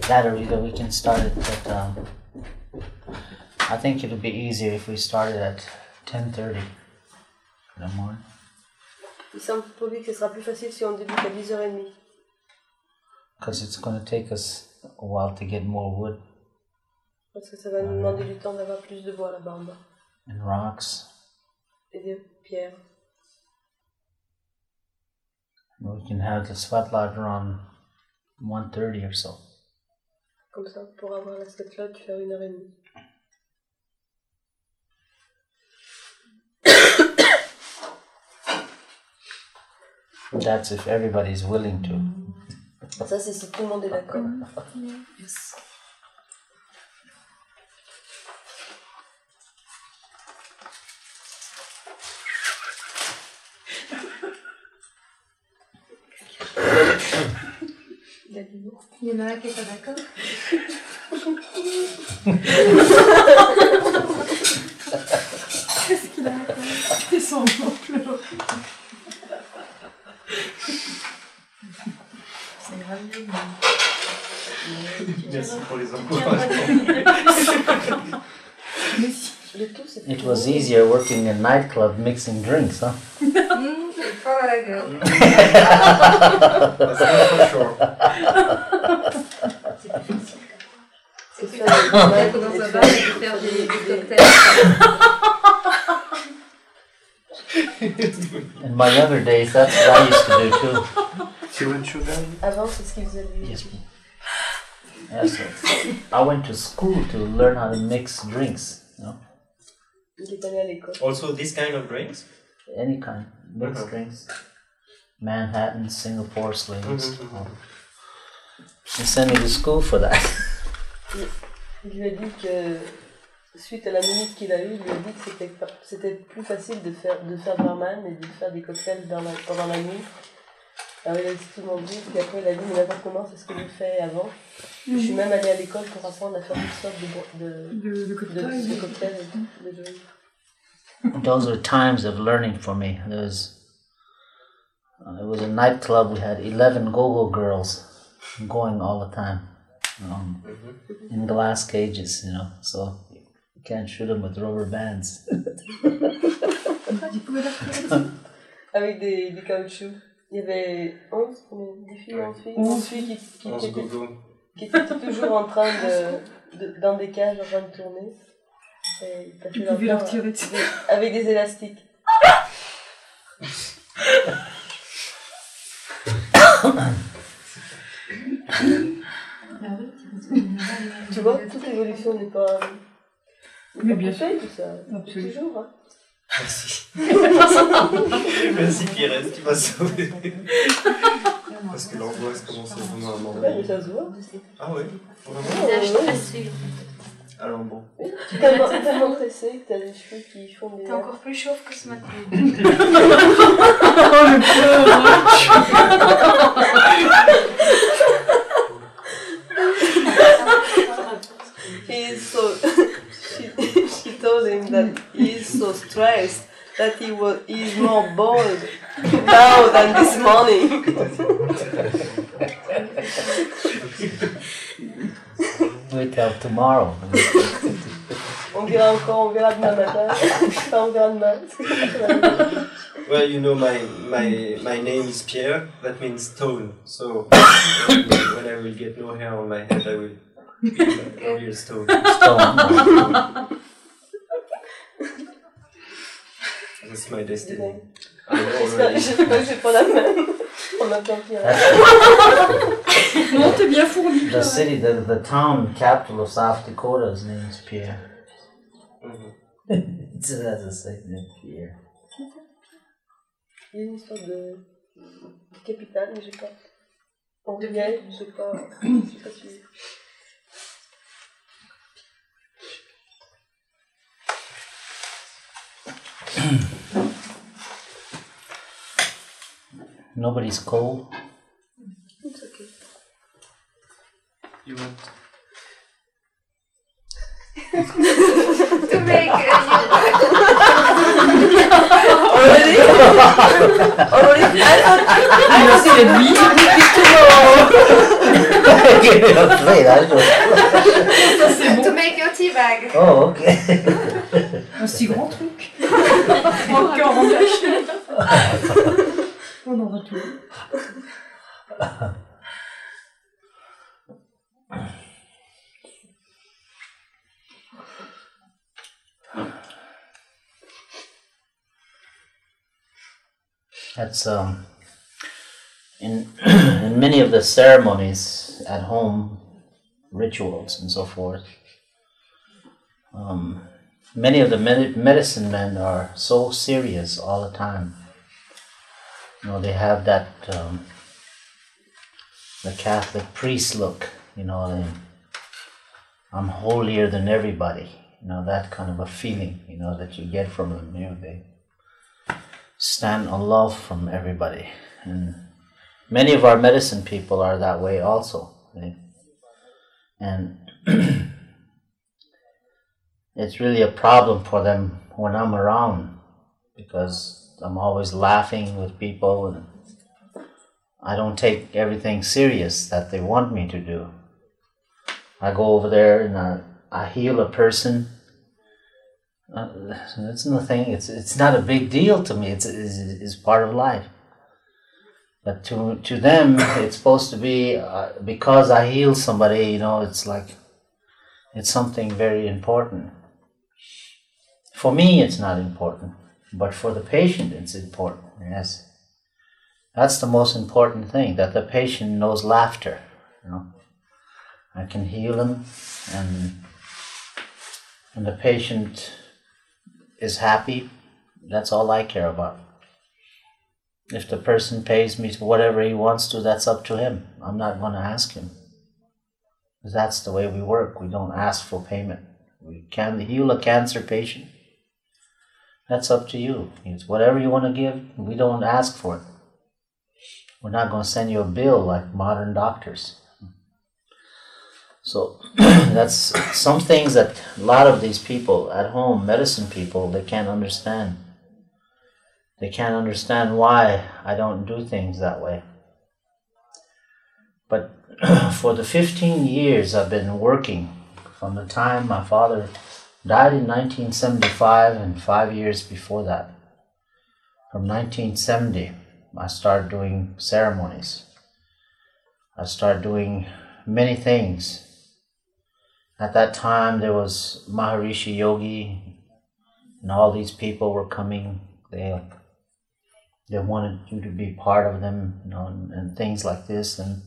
That or either we can start it at, um, I think it'll be easier if we started at ten thirty in the morning. Il semble pour lui que ce sera plus facile si on débute à 10h30. Cause it's gonna take us a while to get more wood Parce que ça va nous demander du temps d'avoir plus de bois là-bas en bas. and rocks. Et des pierres. And we can have the sweat around one thirty or so. Comme ça, pour avoir la sweat lodge, faire une heure et demie. That's if everybody's willing to. Ça, c'est si tout le monde est d'accord. Yes. Il y en a un qui est pas d'accord. Qu'est-ce qu'il a Ils sont pleurent. C'est grave. Merci pour les encouragements. Mais si. Le tout, c'est It was easier working in a nightclub mixing drinks, huh? Hum, c'est pas la gueule. That's not for sure. C'est C'est faire plus des facile dans et un faire bar et de faire des, des cocktails. In my younger days, that's what I used to do too. Children children. Avant, c'est ce qu'ils faisaient lui. Yes. Yes. sir. I went to school to learn how to mix drinks. You know, Il est allé à l'école. Also this kind of drinks? any kind mixed Uh-huh. drinks. Manhattan, Singapore slaves. Mhm, mhm. all. They sent me to school for that. Il lui a dit que, suite à la minute qu'il a eue, il lui a dit que c'était, c'était plus facile de faire, de faire barman et de faire des cocktails dans la, pendant la nuit. Alors il a dit tout le monde dit, puis après il a dit, mais n'importe comment, c'est ce que j'ai fait avant? Je suis même allée à l'école pour apprendre à faire toutes sortes de, de, De, de de, cocktail. de cocktails de drinks. Those were times of learning for me. Was, uh, it was a nightclub. We had eleven go-go girls going all the time, um, in glass cages. You know, so you can't shoot them with rubber bands. Tu pouvais la faire Avec des, des caoutchoucs. Il y avait 11, combien Des filles, 11 filles 11 filles qui, qui, On qui étaient, gogo. qui étaient toujours en train de, de- dans des cages en train de tourner. Et ils passaient leur temps leur tirer dessus. avec des élastiques. Tu vois, toute évolution n'est pas. Mais bien parfaite, tout ça. Absolument. Toujours, hein. Merci. Merci Pires, tu m'as sauvé. Parce que l'angoisse vraiment à Ouais, mais m'envahir. ça se voit. Ah ouais Vraiment sûr. Alors bon. Tellement, tellement pressé que t'as les cheveux qui font des. T'es encore plus chauve que ce matin. Oh le pauvre He is so. she, she told him that he is so stressed that he was he is more bold now than this morning. Wait till tomorrow. On verra encore, on verra demain matin. Enfin, on verra demain. Well, you know, my, my, my name is Pierre, that means stone. So when, when I will get no hair on my head, I will be a real stone. Stone. That's my destiny. J'espère que c'est pas la même. On attend qu'il Non, t'es bien fourni. the city, the, the town capital of South Dakota's name is Pierre. Mhm. It has a name, Pierre. Il y a une histoire de, de capitale, mais j'ai pas. En réel, j'ai pas. j'ai pas suivi. Nobody's cold. It's okay. You want To make Already? Already? I thought I Il a. I don't. To make your tea bag. Oh, okay. Un si grand truc. Encore en acheter. That's um. In in many of the ceremonies at home, rituals and so forth. Um, many of the med- medicine men are so serious all the time. You know, they have that um, the Catholic priest look. You know, I'm holier than everybody. You know that kind of a feeling. You know that you get from them. You know, they stand aloof from everybody, and many of our medicine people are that way also. They, and it's really a problem for them when I'm around because I'm always laughing with people and I don't take everything serious that they want me to do. I go over there and I, I heal a person. Uh, it's nothing. It's it's not a big deal to me. It's, it's it's part of life. But to to them, it's supposed to be uh, because I heal somebody. You know, it's like it's something very important. For me, it's not important, but for the patient, it's important. Yes, that's the most important thing. That the patient knows laughter. You know, I can heal him, and and the patient is happy. That's all I care about. If the person pays me whatever he wants to, that's up to him. I'm not going to ask him. That's the way we work. We don't ask for payment. We can heal a cancer patient. That's up to you. It's whatever you want to give. We don't ask for it. We're not going to send you a bill like modern doctors. So that's some things that a lot of these people at home, medicine people, they can't understand. They can't understand why I don't do things that way. But for the 15 years I've been working, from the time my father died in 1975 and five years before that, from 1970, I started doing ceremonies. I started doing many things. At that time, there was Maharishi Yogi, and all these people were coming. They they wanted you to be part of them, you know, and, and things like this. And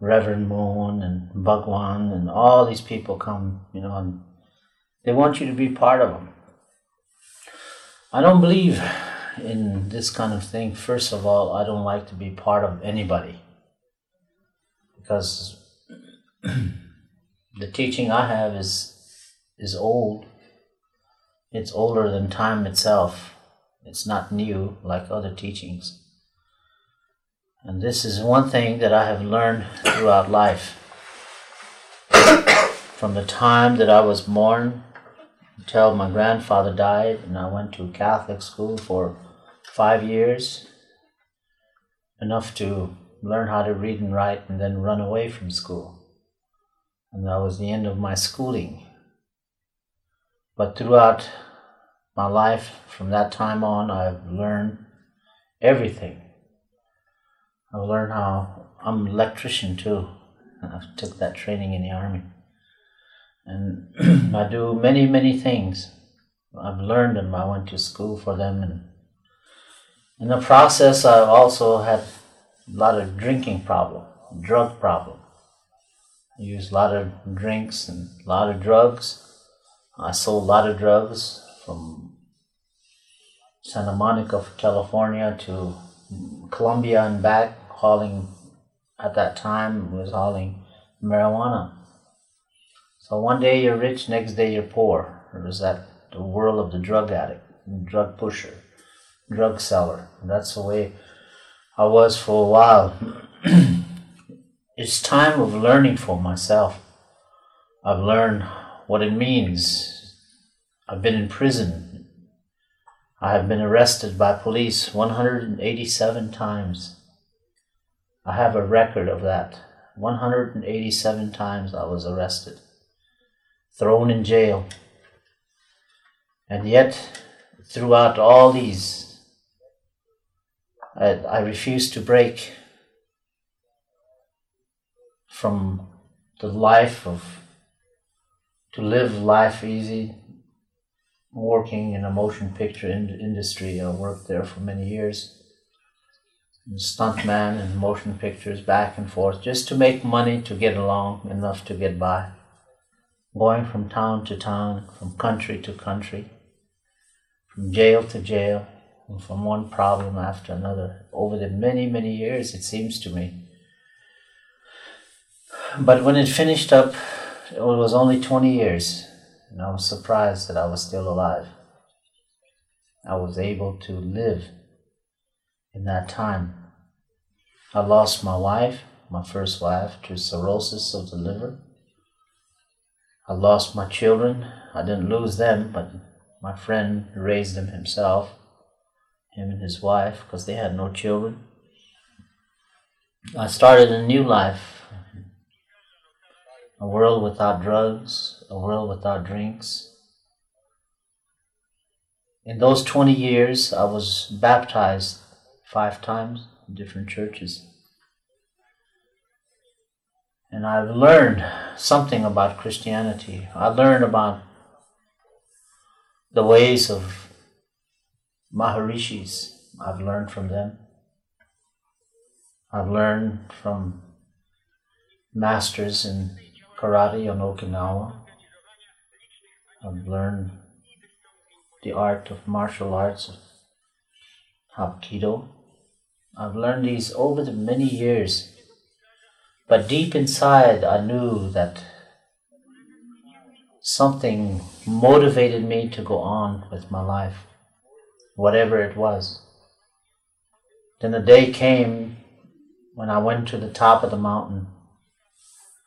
Reverend Moon and Bhagwan and all these people come, you know, and they want you to be part of them. I don't believe in this kind of thing. First of all, I don't like to be part of anybody because the teaching I have is is old. It's older than time itself. It's not new like other teachings. And this is one thing that I have learned throughout life. From the time that I was born until my grandfather died, and I went to Catholic school for five years, enough to learn how to read and write, and then run away from school. And that was the end of my schooling. But throughout my life, from that time on, I've learned everything. I've learned how I'm an electrician too. I took that training in the army. And I do many, many things. I've learned them. I went to school for them. And in the process, I've also had a lot of drinking problem, drug problem. I used a lot of drinks and a lot of drugs. I sold a lot of drugs from Santa Monica, California to Colombia and back, hauling, at that time, was hauling marijuana. So one day you're rich, next day you're poor. It was that the world of the drug addict, drug pusher, drug seller. And that's the way I was for a while. it's time of learning for myself. I've learned what it means. I've been in prison. I have been arrested by police 187 times. I have a record of that. 187 times I was arrested, thrown in jail. And yet, throughout all these, I, I refused to break from the life of, to live life easy, working in a motion picture in- industry. I worked there for many years stuntman and motion pictures back and forth just to make money to get along enough to get by going from town to town from country to country from jail to jail and from one problem after another over the many many years it seems to me but when it finished up it was only 20 years and i was surprised that i was still alive i was able to live in that time. I lost my wife, my first wife, to cirrhosis of the liver. I lost my children. I didn't lose them, but my friend raised them himself, him and his wife, because they had no children. I started a new life, a world without drugs, a world without drinks. In those 20 years, I was baptized five times in different churches. And I've learned something about Christianity. I learned about the ways of Maharishis. I've learned from them. I've learned from masters in karate on Okinawa. I've learned the art of martial arts of Hapkido. I've learned these over the many years. But deep inside, I knew that something motivated me to go on with my life, whatever it was. Then the day came when I went to the top of the mountain.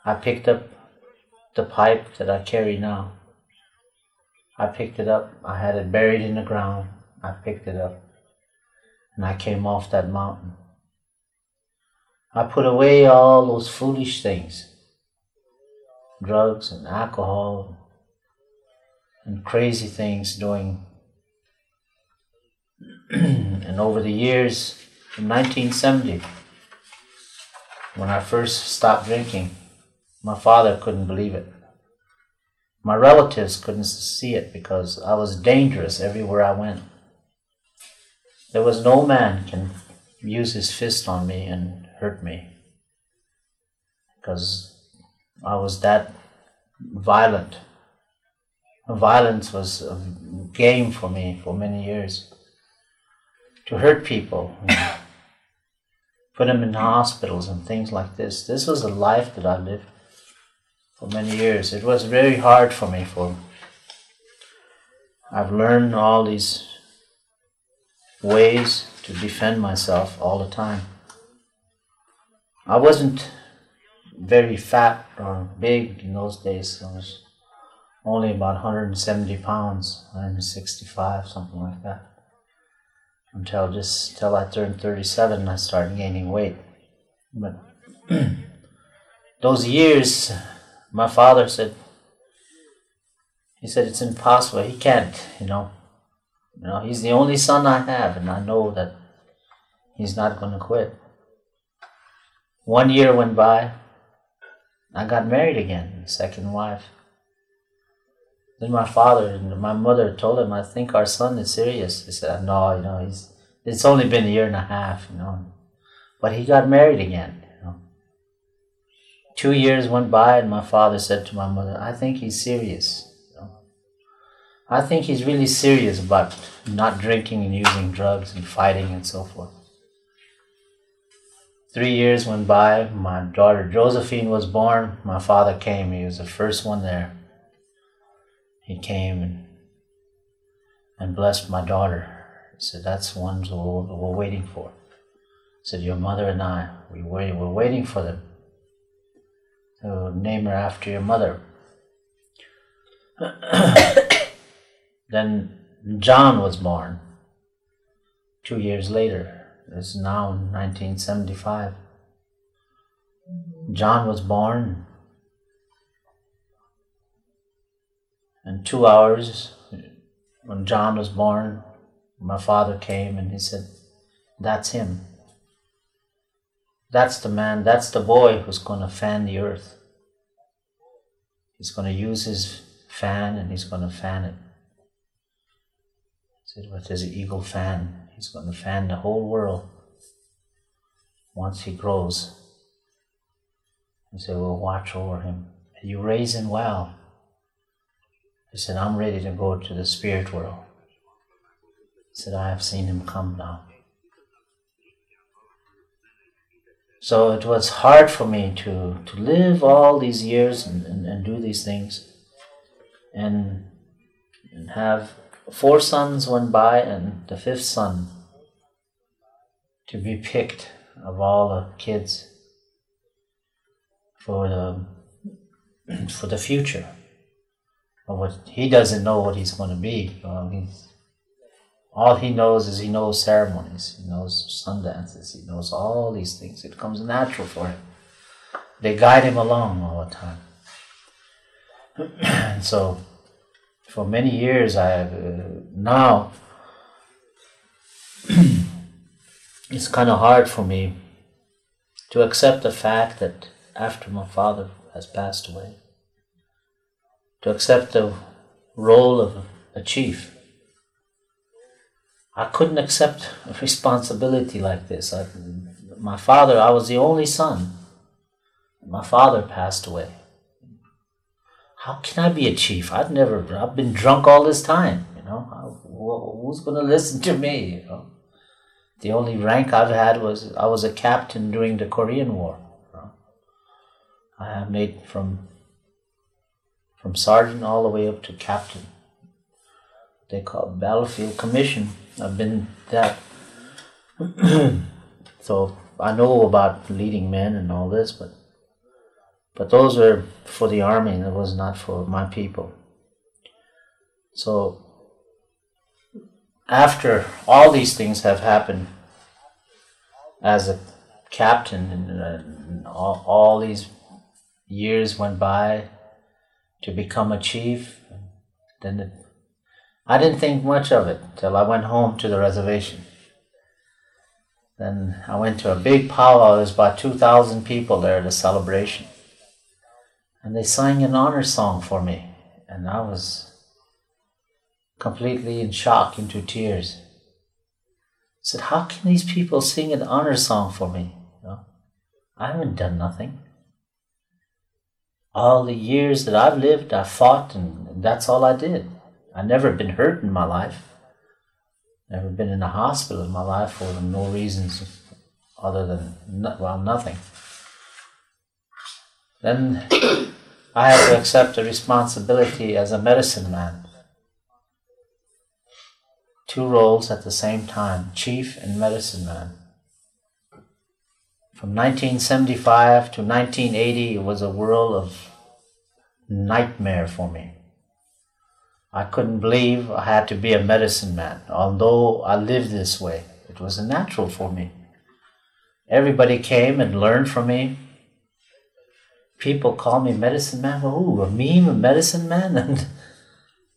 I picked up the pipe that I carry now. I picked it up. I had it buried in the ground. I picked it up and I came off that mountain. I put away all those foolish things drugs and alcohol and crazy things doing. and over the years, in 1970, when I first stopped drinking, my father couldn't believe it. My relatives couldn't see it because I was dangerous everywhere I went. There was no man can use his fist on me and hurt me because I was that violent. Violence was a game for me for many years. To hurt people, put them in hospitals and things like this. This was a life that I lived for many years. It was very hard for me. For I've learned all these ways to defend myself all the time. I wasn't very fat or big in those days. I was only about 170 pounds, 165, something like that. Until just till I turned 37, I started gaining weight. But those years, my father said, he said it's impossible. He can't, you know. You know, he's the only son I have, and I know that he's not going to quit. One year went by. I got married again, second wife. Then my father and my mother told him, I think our son is serious. He said, No, you know, he's it's only been a year and a half, you know. But he got married again, you know. Two years went by and my father said to my mother, I think he's serious. You know? I think he's really serious about not drinking and using drugs and fighting and so forth. Three years went by, my daughter Josephine was born, my father came, he was the first one there. He came and, and blessed my daughter. He said, That's one we're, we're waiting for. He said, Your mother and I, we wait, we're waiting for them. So name her after your mother. Then John was born two years later. It's now 1975. John was born. And two hours when John was born, my father came and he said, That's him. That's the man, that's the boy who's going to fan the earth. He's going to use his fan and he's going to fan it. He said, with his eagle fan, he's going to fan the whole world once he grows. He said, We'll watch over him. You raise him well. He said, I'm ready to go to the spirit world. He said, I have seen him come now. So it was hard for me to, to live all these years and, and, and do these things and, and have four sons went by and the fifth son to be picked of all the kids for the for the future. Of what he doesn't know what he's going to be um, he's, all he knows is he knows ceremonies. He knows sun dances. He knows all these things. It comes natural for him. They guide him along all the time. And so for many years i have uh, now it's kind of hard for me to accept the fact that after my father has passed away, to accept the role of a chief. I couldn't accept a responsibility like this. I, my father, I was the only son. My father passed away. How can I be a chief? I've never, I've been drunk all this time, you know. who's going to listen to me, you know? The only rank I've had was I was a captain during the Korean War. I have made from from sergeant all the way up to captain. They call it battlefield commission. I've been that. so I know about leading men and all this, but but those were for the army. It was not for my people. So after all these things have happened as a captain and, uh, all, all, these years went by to become a chief then i didn't think much of it till i went home to the reservation then i went to a big powwow there was about 2000 people there at a celebration and they sang an honor song for me and i was completely in shock, into tears. I said, How can these people sing an honor song for me? You know, I haven't done nothing. All the years that I've lived, I fought, and that's all I did. I've never been hurt in my life. Never been in a hospital in my life for no reasons other than, well, nothing. Then I had to accept a responsibility as a medicine man two roles at the same time chief and medicine man. From 1975 to 1980, it was a world of nightmare for me. I couldn't believe I had to be a medicine man, although I lived this way. It was natural for me. Everybody came and learned from me. People call me medicine man. Ooh, a meme, a medicine man? And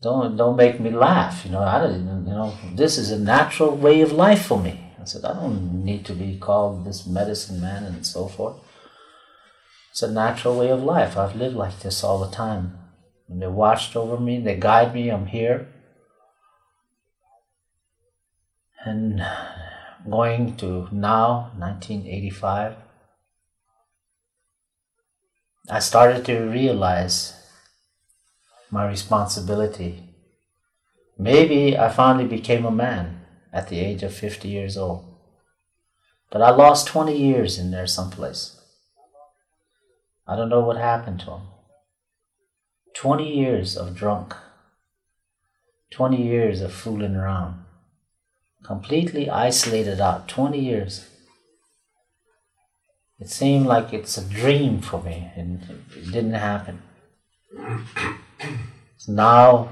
don't don't make me laugh. You know, I don't. You know, this is a natural way of life for me. I said, I don't need to be called this medicine man and so forth. It's a natural way of life. I've lived like this all the time. And they watched over me, they guide me, I'm here. And going to now, 1985, I started to realize my responsibility. Maybe I finally became a man at the age of 50 years old. But I lost 20 years in there someplace. I don't know what happened to him. 20 years of drunk. 20 years of fooling around. Completely isolated out. 20 years. It seemed like it's a dream for me, and it didn't happen now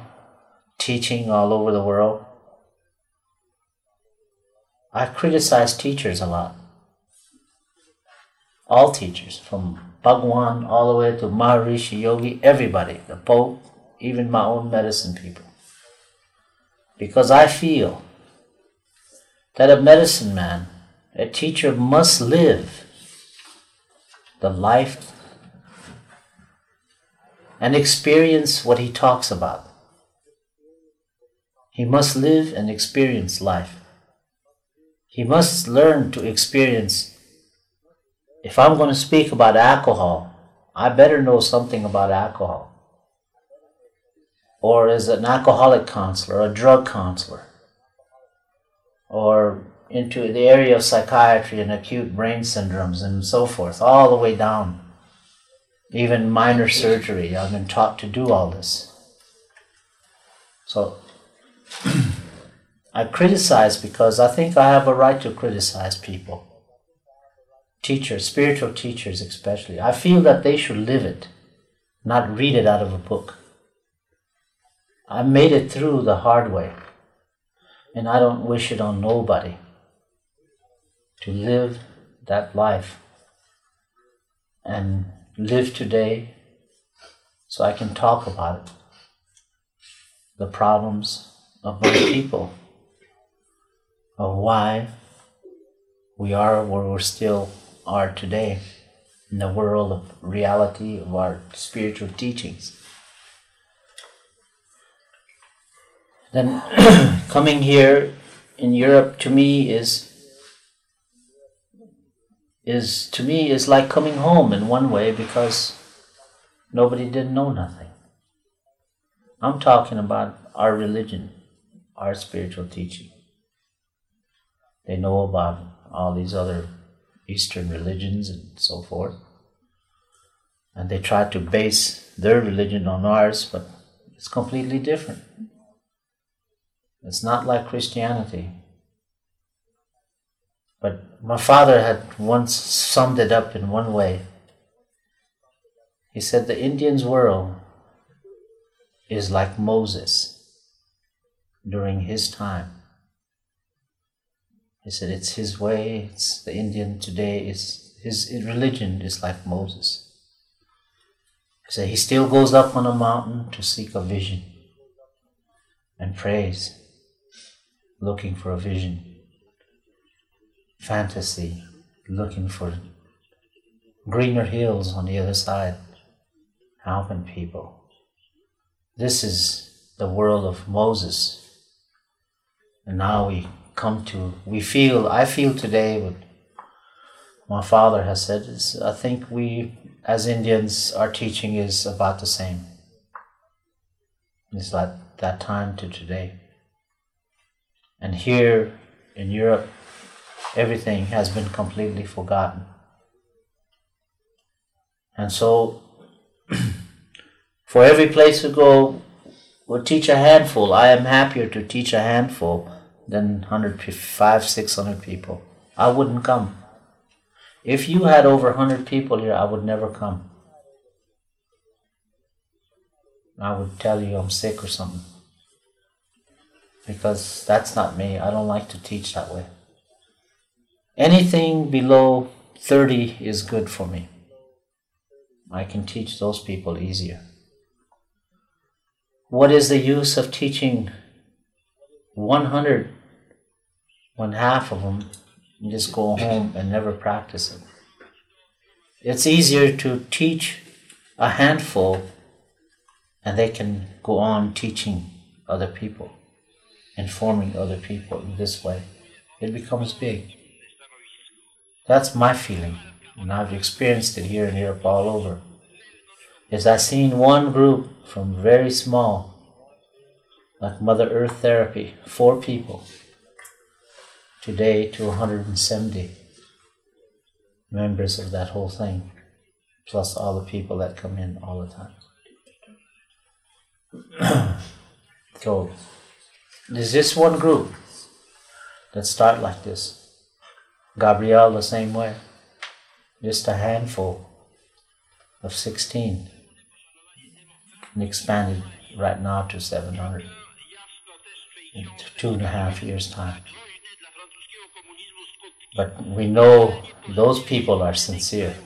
teaching all over the world. I've criticized teachers a lot. All teachers, from Bhagwan, all the way to Maharishi Yogi, everybody, the Pope, even my own medicine people. Because I feel that a medicine man, a teacher must live the life and experience what he talks about. He must live and experience life. He must learn to experience. If I'm going to speak about alcohol, I better know something about alcohol. Or as an alcoholic counselor, a drug counselor, or into the area of psychiatry and acute brain syndromes and so forth, all the way down. Even minor surgery, I've been taught to do all this. So I criticize because I think I have a right to criticize people. Teachers, spiritual teachers especially. I feel that they should live it, not read it out of a book. I made it through the hard way, and I don't wish it on nobody to live that life and live today so I can talk about it. The problems of my people, of why we are where we still are today in the world of reality of our spiritual teachings. Then coming here in Europe to me is is to me is like coming home in one way because nobody didn't know nothing. I'm talking about our religion, our spiritual teaching. They know about all these other Eastern religions and so forth. And they try to base their religion on ours, but it's completely different. It's not like Christianity. But my father had once summed it up in one way. He said, The Indian's world is like Moses during his time. He said, It's his way, it's the Indian today, is his religion is like Moses. He said, He still goes up on a mountain to seek a vision and prays, looking for a vision fantasy, looking for greener hills on the other side, helping people. This is the world of Moses. And now we come to, we feel, I feel today what my father has said is, I think we, as Indians, our teaching is about the same. It's like that time to today. And here in Europe, everything has been completely forgotten. And so, for every place we go, we'll teach a handful. I am happier to teach a handful than 105, 600 people. I wouldn't come. If you had over 100 people here, I would never come. I would tell you I'm sick or something. Because that's not me. I don't like to teach that way. Anything below 30 is good for me. I can teach those people easier. What is the use of teaching 100 when half of them and just go home and never practice it? It's easier to teach a handful and they can go on teaching other people, informing other people in this way. It becomes big. That's my feeling, and I've experienced it here in Europe all over. Is I've seen one group from very small, like Mother Earth Therapy, four people, today to 170 members of that whole thing, plus all the people that come in all the time. so, there's this one group that start like this. Gabrielle the same way. Just a handful of 16 and expanded right now to 700 in two and a half years' time. But we know those people are sincere.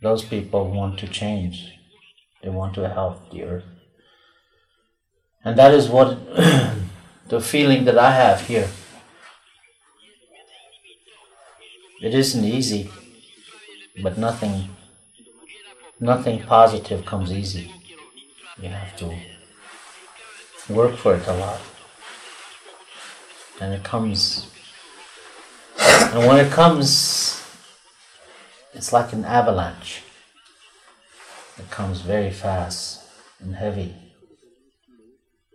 those people want to change. They want to help the earth. And that is what the feeling that I have here. It isn't easy, but nothing nothing positive comes easy. You have to work for it a lot. And it comes and when it comes it's like an avalanche. It comes very fast and heavy.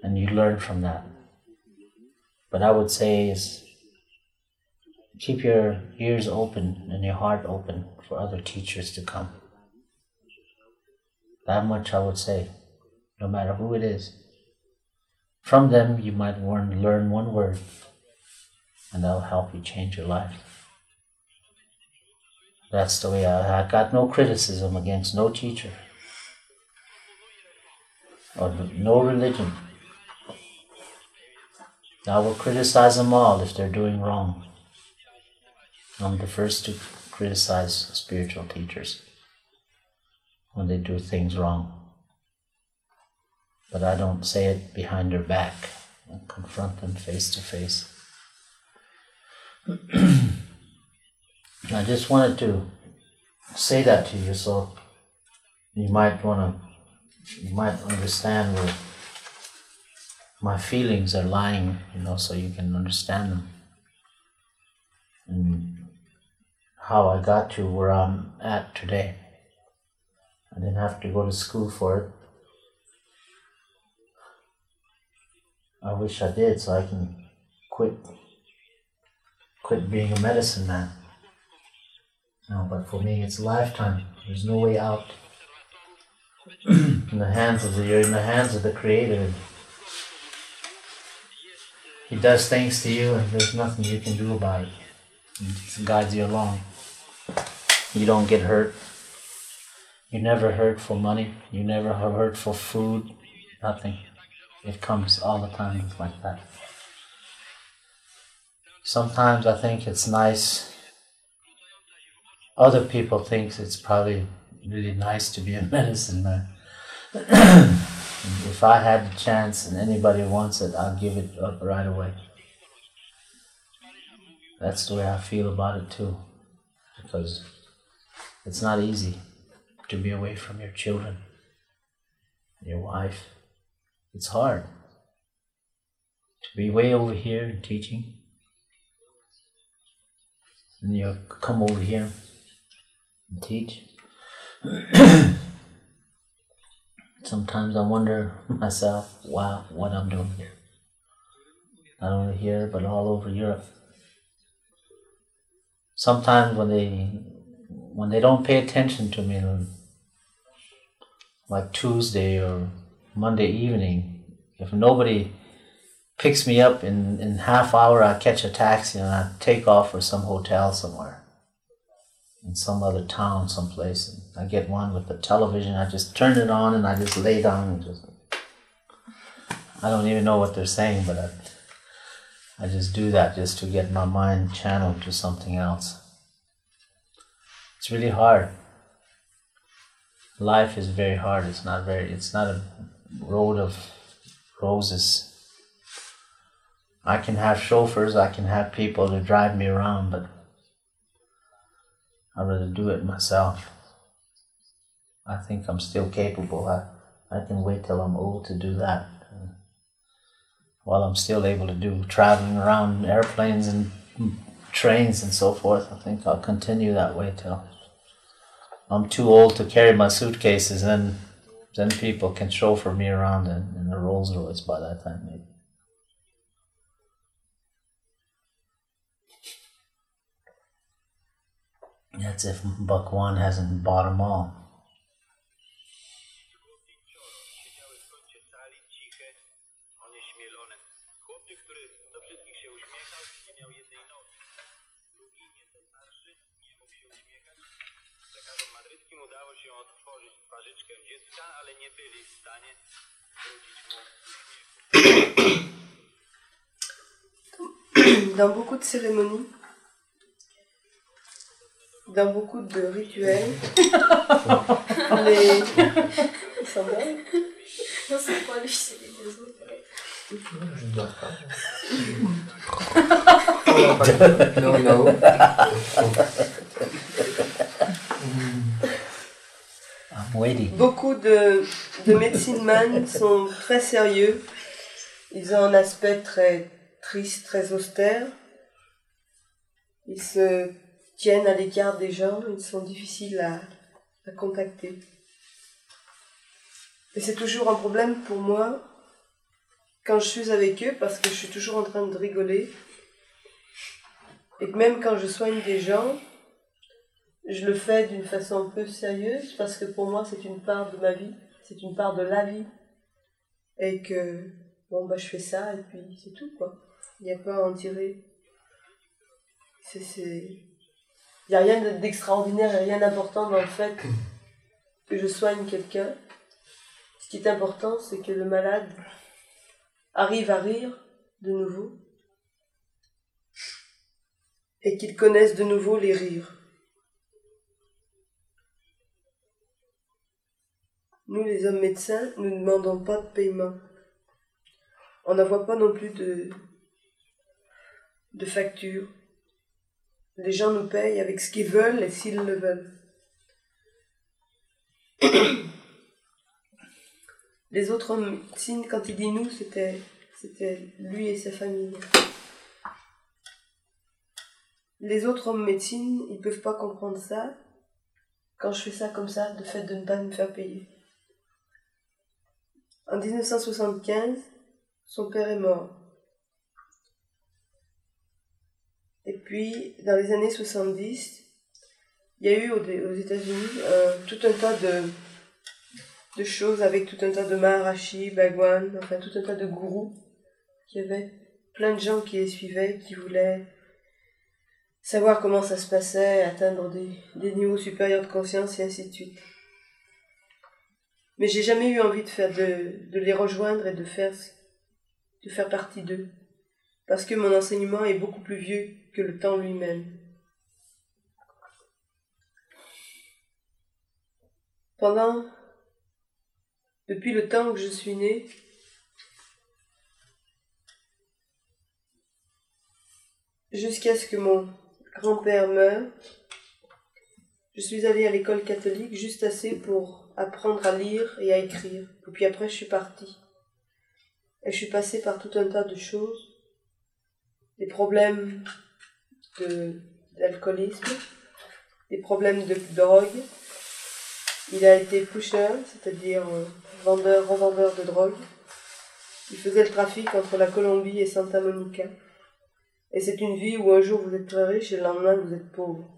And you learn from that. But I would say is keep your ears open and your heart open for other teachers to come. That much I would say, no matter who it is. From them, you might learn, one word, and that'll help you change your life. That's the way I, I got no criticism against no teacher or no religion. I will criticize them all if they're doing wrong. I'm the first to criticize spiritual teachers when they do things wrong. But I don't say it behind their back and confront them face to face. I just wanted to say that to you so you might want to, you might understand where my feelings are lying, you know, so you can understand them. And how I got to where I'm at today. I didn't have to go to school for it. I wish I did so I can quit quit being a medicine man. No, but for me it's a lifetime. There's no way out. in the hands of the you're in the hands of the creator. He does things to you and there's nothing you can do about it. He guides you along. You don't get hurt. You never hurt for money. You never hurt for food. Nothing. It comes all the time like that. Sometimes I think it's nice. Other people think it's probably really nice to be a medicine man. if I had the chance and anybody wants it, I'll give it up right away. That's the way I feel about it too. Because it's not easy to be away from your children, your wife. It's hard to be way over here and teaching. And you come over here and teach. Sometimes I wonder myself, wow, what I'm doing here. Not only here, but all over Europe. Sometimes when they when they don't pay attention to me, like Tuesday or Monday evening, if nobody picks me up in, in half hour, I catch a taxi and I take off for some hotel somewhere in some other town, someplace. And I get one with the television. I just turn it on and I just lay down and just. I don't even know what they're saying, but I, I just do that just to get my mind channeled to something else. It's really hard. Life is very hard. It's not very. It's not a road of roses. I can have chauffeurs. I can have people to drive me around, but I'd rather do it myself. I think I'm still capable. I, I can wait till I'm old to do that. While I'm still able to do traveling around airplanes and trains and so forth, I think I'll continue that way till I'm too old to carry my suitcases. Then, then people can chauffeur me around in, in a Rolls Royce by that time, maybe. That's if Bhagwan hasn't bought them all. Ale nie byli w stanie zwrócić mu Dans beaucoup de cérémonies, dans beaucoup de rituels, les... Il s'endort Non, c'est pas lui, c'est les deux autres. Je ne dors pas. non, non. Waiting. Beaucoup de, de médecine man sont très sérieux. Ils ont un aspect très triste, très austère. Ils se tiennent à l'écart des gens, ils sont difficiles à, à contacter. Et c'est toujours un problème pour moi quand je suis avec eux parce que je suis toujours en train de rigoler. Et même quand je soigne des gens, je le fais d'une façon un peu sérieuse parce que pour moi c'est une part de ma vie, c'est une part de la vie. Et que, bon, bah je fais ça et puis c'est tout quoi. Il n'y a pas à en tirer. Il n'y a rien de- d'extraordinaire et rien d'important dans le fait que je soigne quelqu'un. Ce qui est important, c'est que le malade arrive à rire de nouveau et qu'il connaisse de nouveau les rires. Nous, les hommes médecins, nous ne demandons pas de paiement. On n'envoie pas non plus de, de facture. Les gens nous payent avec ce qu'ils veulent et s'ils le veulent. Les autres hommes médecine, quand il dit nous, c'était, lui et sa famille. Les autres hommes médecine, ils peuvent pas comprendre ça quand je fais ça comme ça, de fait de ne pas me faire payer. En 1975, son père est mort. Et puis, dans les années 70, il y a eu aux, États-Unis euh, tout un tas de, choses avec tout un tas de Maharashi, Bhagwan, enfin tout un tas de gourous qui avaient plein de gens qui les suivaient, qui voulaient savoir comment ça se passait, atteindre des niveaux supérieurs de conscience et ainsi de suite. Mais j'ai jamais eu envie de les rejoindre et de faire de faire partie d'eux. Parce que mon enseignement est beaucoup plus vieux que le temps lui-même. Pendant depuis le temps que je suis née, jusqu'à ce que mon grand-père meure, je suis allée à l'école catholique juste assez pour apprendre à lire et à écrire. Et puis après, je suis partie. Et je suis passée par tout un tas de choses. Des problèmes d'alcoolisme, des problèmes de drogue. Il a été pusher, c'est-à-dire euh, vendeur, revendeur de drogue. Il faisait le trafic entre la Colombie et Santa Monica. Et c'est une vie où un jour vous êtes très riche et le lendemain vous êtes pauvre.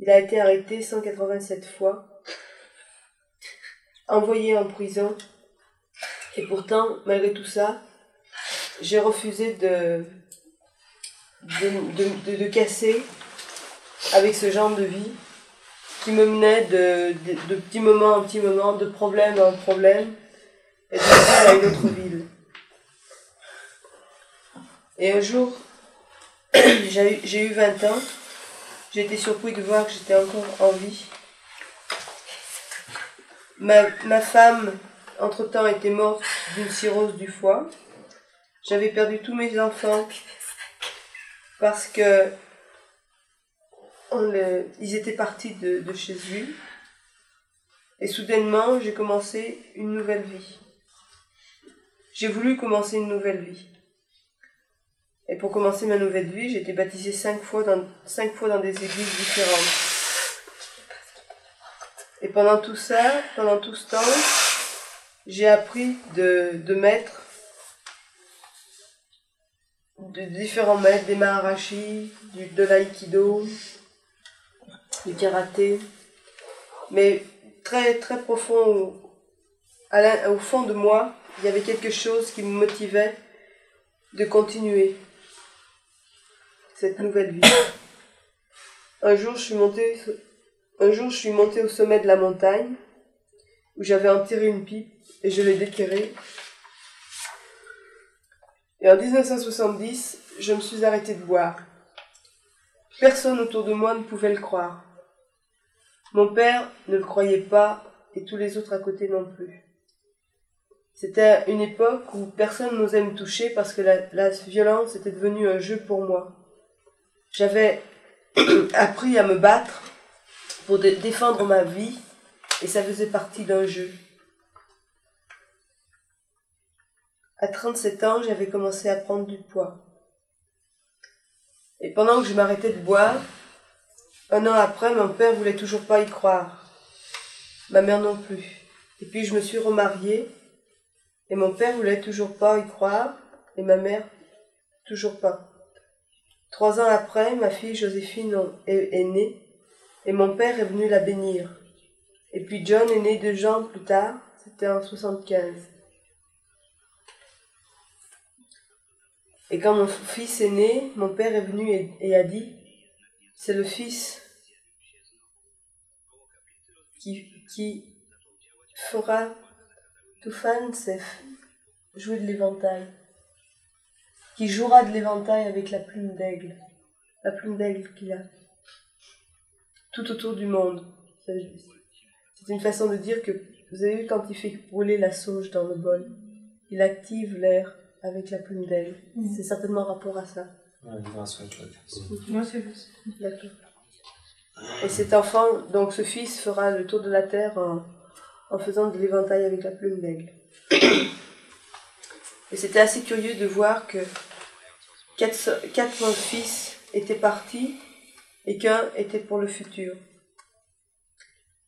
Il a été arrêté 187 fois, envoyé en prison, et pourtant, malgré tout ça, j'ai refusé de, casser avec ce genre de vie qui me menait de, de, petit moment en petit moment, de problème en problème, et de ville à une autre ville. Et un jour, j'ai eu 20 ans, j'ai été surpris de voir que j'étais encore en vie. Ma, femme, entre-temps, était morte d'une cirrhose du foie. J'avais perdu tous mes enfants parce que ils étaient partis de, de chez lui. Et soudainement, j'ai commencé une nouvelle vie. J'ai voulu commencer une nouvelle vie. Et pour commencer ma nouvelle vie, j'ai été baptisée cinq fois dans, cinq fois dans des églises différentes. Et pendant tout ça, pendant tout ce temps, j'ai appris de, de maîtres, de différents maîtres, des maharashi, du, de l'aïkido, du karaté, mais très très profond au, fond de moi, il y avait quelque chose qui me motivait de continuer cette nouvelle vie. Un jour, je suis montée, un jour, je suis au sommet de la montagne où j'avais enterré une pipe et je l'ai déterrée. Et en 1970, je me suis arrêtée de boire. Personne autour de moi ne pouvait le croire. Mon père ne le croyait pas et tous les autres à côté non plus. C'était une époque où personne n'osait me toucher parce que la violence était devenue un jeu pour moi. J'avais appris à me battre pour dé- défendre ma vie et ça faisait partie d'un jeu. À 37 ans, j'avais commencé à prendre du poids. Et pendant que je m'arrêtais de boire, un an après, mon père voulait toujours pas y croire. Ma mère non plus. Et puis je me suis remariée, et mon père voulait toujours pas y croire, et ma mère toujours pas. Trois ans après, ma fille Joséphine est, née, et mon père est venu la bénir. Et puis John est né deux ans plus tard, c'était en 75. Et quand mon fils est né, mon père est venu et, a dit, c'est le fils qui, qui fera tout fan, c'est jouer de l'éventail. Qui jouera de l'éventail avec la plume d'aigle. La plume d'aigle qu'il a. Tout autour du monde. C'est une façon de dire que, vous avez vu quand il fait brûler la sauge dans le bol, il active l'air avec la plume d'aigle. Mhm. C'est certainement rapport à ça. Ouais, grâce à toi. Moi, c'est. D'accord. Et cet enfant, donc ce fils, fera le tour de la terre en, en faisant de l'éventail avec la plume d'aigle. Et c'était assez curieux de voir que quatre, quatre fils étaient partis et qu'un était pour le futur.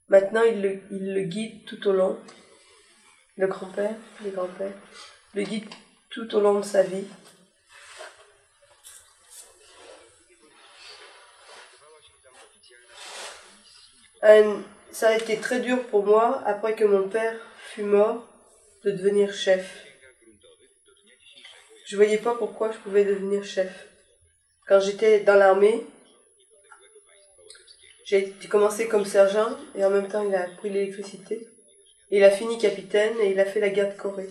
Maintenant, il le, guide tout au long. Le grand-père, les grands-pères, le guide tout au long de sa vie. Ça a été très dur pour moi, après que mon père fut mort, de devenir chef. Je voyais pas pourquoi je pouvais devenir chef. Quand j'étais dans l'armée, j'ai commencé comme sergent et en même temps il a appris l'électricité. Il a fini capitaine et il a fait la guerre de Corée.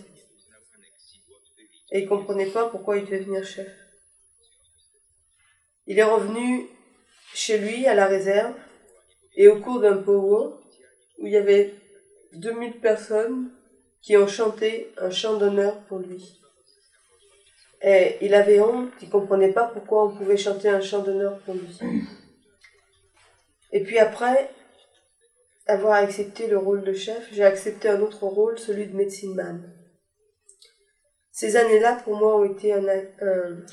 Et il comprenait pas pourquoi il devait devenir chef. Il est revenu chez lui à la réserve et au cours d'un power où il y avait 2000 personnes qui ont chanté un chant d'honneur pour lui. Et il avait honte, il comprenait pas pourquoi on pouvait chanter un chant d'honneur pour lui. Et puis après avoir accepté le rôle de chef, j'ai accepté un autre rôle, celui de médecine man. Ces années-là, pour moi, ont été un,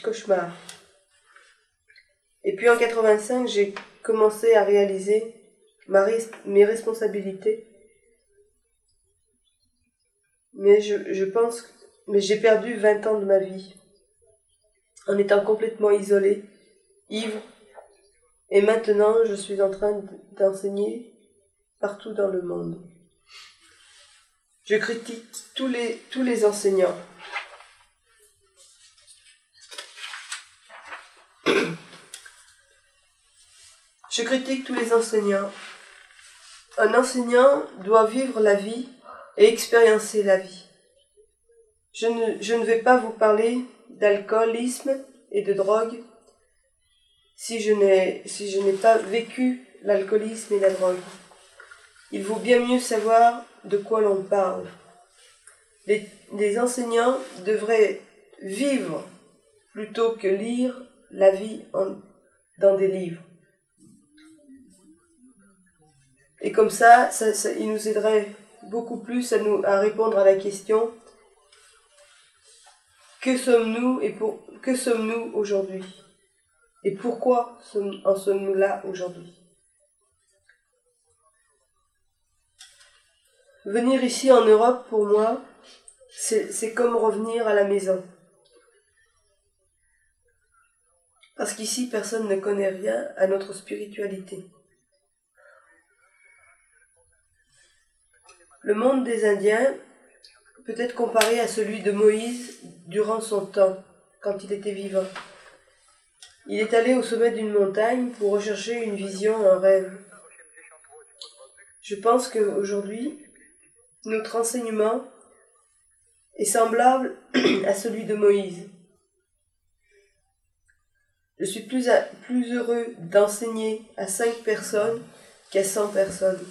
cauchemar. Et puis en 85, j'ai commencé à réaliser ma mes responsabilités. Mais je, je pense, mais j'ai perdu 20 ans de ma vie en étant complètement isolée, ivre. Et maintenant, je suis en train d'enseigner partout dans le monde. Je critique tous les, enseignants. Je critique tous les enseignants. Un enseignant doit vivre la vie et expériencer la vie. Je ne vais pas vous parler d'alcoolisme et de drogue si je n'ai si je n'ai pas vécu l'alcoolisme et la drogue. Il vaut bien mieux savoir de quoi l'on parle. Les, enseignants devraient vivre plutôt que lire la vie dans des livres. Et comme ça, ça, nous aiderait beaucoup plus à, nous, à répondre à la question que sommes-nous et que sommes-nous aujourd'hui? Et pourquoi en sommes-nous là aujourd'hui? Venir ici en Europe, pour moi, c'est comme revenir à la maison. Parce qu'ici, personne ne connaît rien à notre spiritualité. Le monde des Indiens peut être comparé à celui de Moïse durant son temps, quand il était vivant. Il est allé au sommet d'une montagne pour rechercher une vision, un rêve. Je pense qu'aujourd'hui, notre enseignement est semblable à celui de Moïse. Je suis plus, plus heureux d'enseigner à 5 personnes qu'à 100 personnes.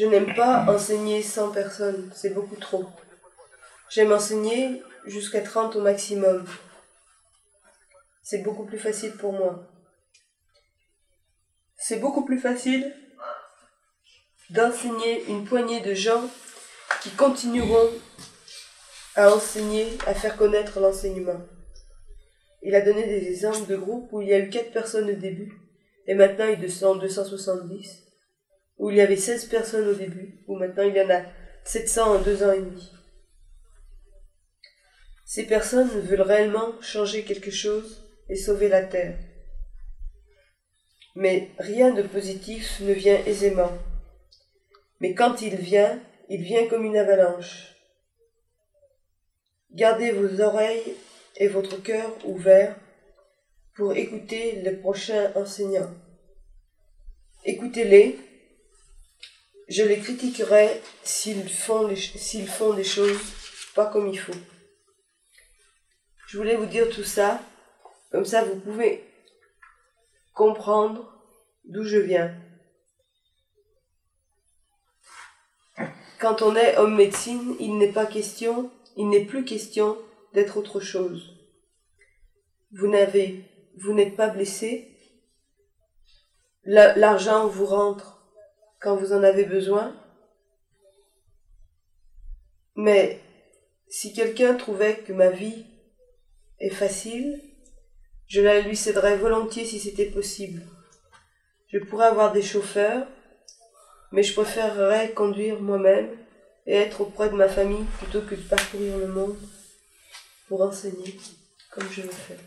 Je n'aime pas enseigner 100 personnes, c'est beaucoup trop. J'aime enseigner jusqu'à 30 au maximum. C'est beaucoup plus facile pour moi. C'est beaucoup plus facile d'enseigner une poignée de gens qui continueront à enseigner, à faire connaître l'enseignement. Il a donné des exemples de groupes où il y a eu 4 personnes au début, et maintenant il sont 270, où il y avait 16 personnes au début, où maintenant il y en a 700 en deux ans et demi. Ces personnes veulent réellement changer quelque chose et sauver la Terre. Mais rien de positif ne vient aisément. Mais quand il vient, il vient comme une avalanche. Gardez vos oreilles et votre cœur ouverts pour écouter les prochains enseignants. Écoutez-les. Je les critiquerai s'ils font, les des choses pas comme il faut. Je voulais vous dire tout ça, comme ça vous pouvez comprendre d'où je viens. Quand on est homme médecine, il n'est pas question, il n'est plus question d'être autre chose. Vous n'avez, vous n'êtes pas blessé. La- L'argent vous rentre quand vous en avez besoin. Mais si quelqu'un trouvait que ma vie est facile, je la lui céderais volontiers si c'était possible. Je pourrais avoir des chauffeurs, mais je préférerais conduire moi-même et être auprès de ma famille plutôt que de parcourir le monde pour enseigner comme je le fais.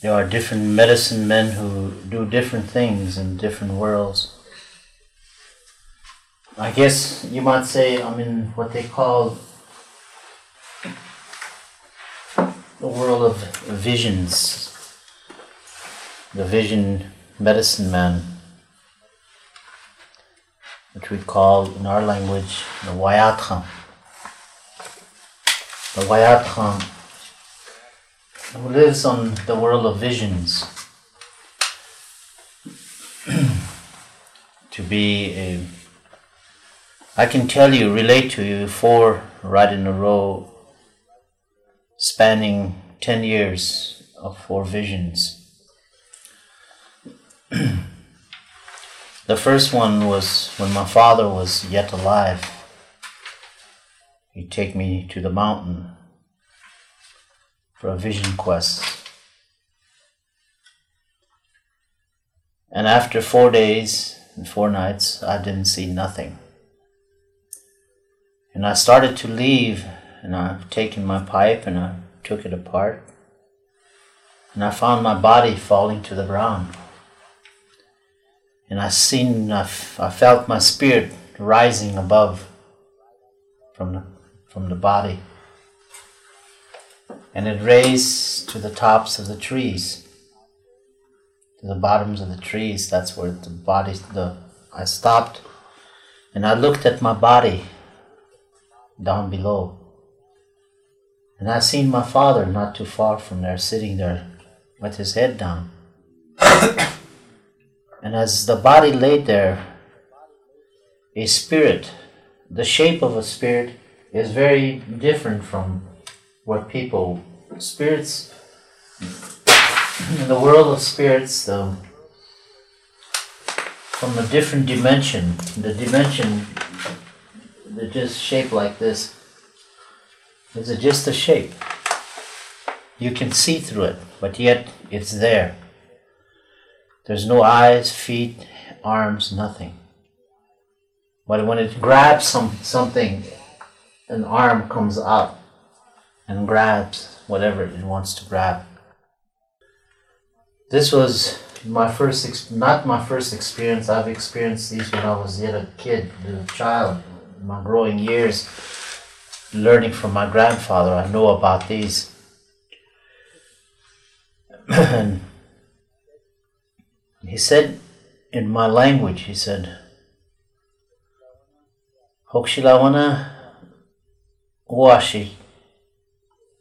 There are different medicine men who do different things in different worlds. I guess you might say I'm in what they call the world of visions. The vision medicine man, which we call in our language the Wayatram. The Wayatram who lives on the world of visions to be a I can tell you, relate to you four right in a row, spanning 10 years of four visions. the first one was when my father was yet alive. He'd take me to the mountain for a vision quest. And after four days and four nights, I didn't see nothing. And I started to leave, and I've taken my pipe and I took it apart. And I found my body falling to the ground. And I seen, I, f- I felt my spirit rising above from the, from the body and it raised to the tops of the trees, to the bottoms of the trees. That's where the body, the I stopped, and I looked at my body down below, and I seen my father not too far from there, sitting there with his head down. and as the body laid there, a spirit, the shape of a spirit, is very different from what people spirits in the world of spirits the from a different dimension the dimension that just shaped like this is it just a shape? You can see through it but yet it's there. There's no eyes feet arms nothing. But when it grabs some something an arm comes out and grabs whatever it wants to grab. This was my first, not my first experience. I've experienced these when I was yet a kid, a child, my growing years, learning from my grandfather. I know about these. and he said in my language, he said, Hokshilawana Washi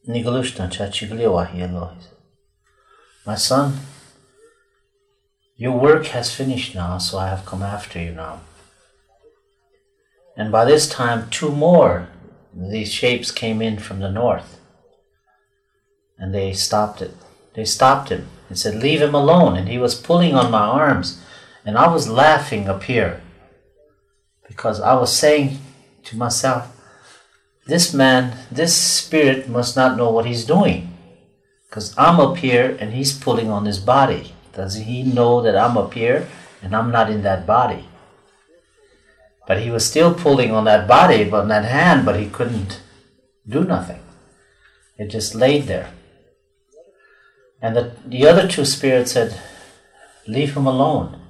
Chachigliwahi Elohi. My son, your work has finished now, so I have come after you now. And by this time, two more these shapes came in from the north. And they stopped it. They stopped him and said, Leave him alone. And he was pulling on my arms. And I was laughing up here because I was saying to myself, This man, this spirit must not know what he's doing. Because I'm up here and he's pulling on his body. Does he know that I'm up here and I'm not in that body? But he was still pulling on that body, on that hand, but he couldn't do nothing. It just laid there. And the, the other two spirits said, Leave him alone.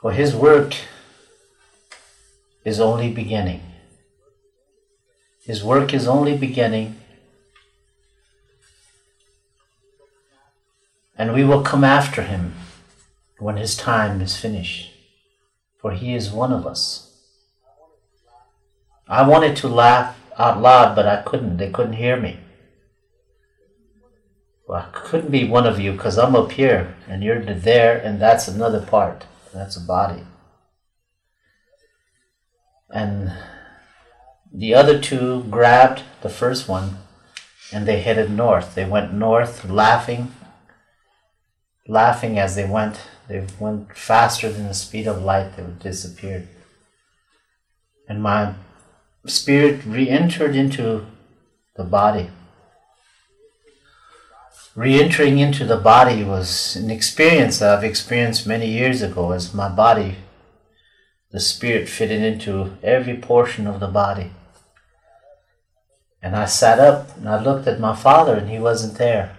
For his work is only beginning. His work is only beginning. And we will come after him when his time is finished. For he is one of us. I wanted to laugh out loud, but I couldn't. They couldn't hear me. Well, I couldn't be one of you because I'm up here and you're there, and that's another part. That's a body. And the other two grabbed the first one and they headed north. They went north laughing, laughing as they went. They went faster than the speed of light, they disappeared. And my spirit re entered into the body. Re entering into the body was an experience that I've experienced many years ago as my body, the spirit fitted into every portion of the body. And I sat up and I looked at my father and he wasn't there.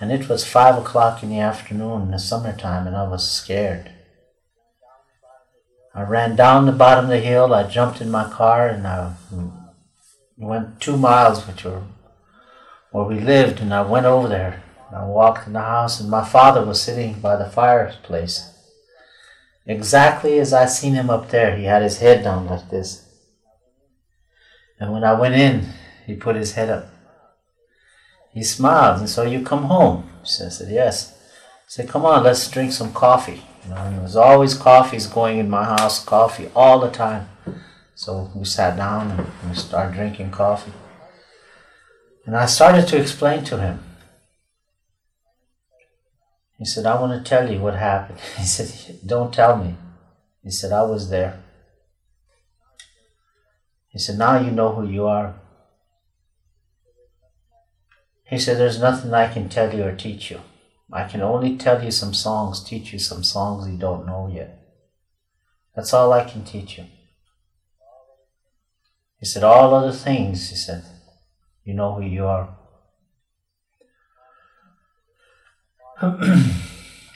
And it was five o'clock in the afternoon in the summertime and I was scared. I ran down the bottom of the hill, I jumped in my car and I went two miles, which were where we lived, and I went over there. I walked in the house and my father was sitting by the fireplace. Exactly as I seen him up there, he had his head down like this. And when I went in, he put his head up. He smiled and so you come home. So I said, yes. He said, come on, let's drink some coffee. You know, and there was always coffees going in my house, coffee all the time. So we sat down and we started drinking coffee. And I started to explain to him. He said, I want to tell you what happened. He said, Don't tell me. He said, I was there. He said, Now you know who you are. He said, There's nothing I can tell you or teach you. I can only tell you some songs, teach you some songs you don't know yet. That's all I can teach you. He said, All other things, he said, you know who you are.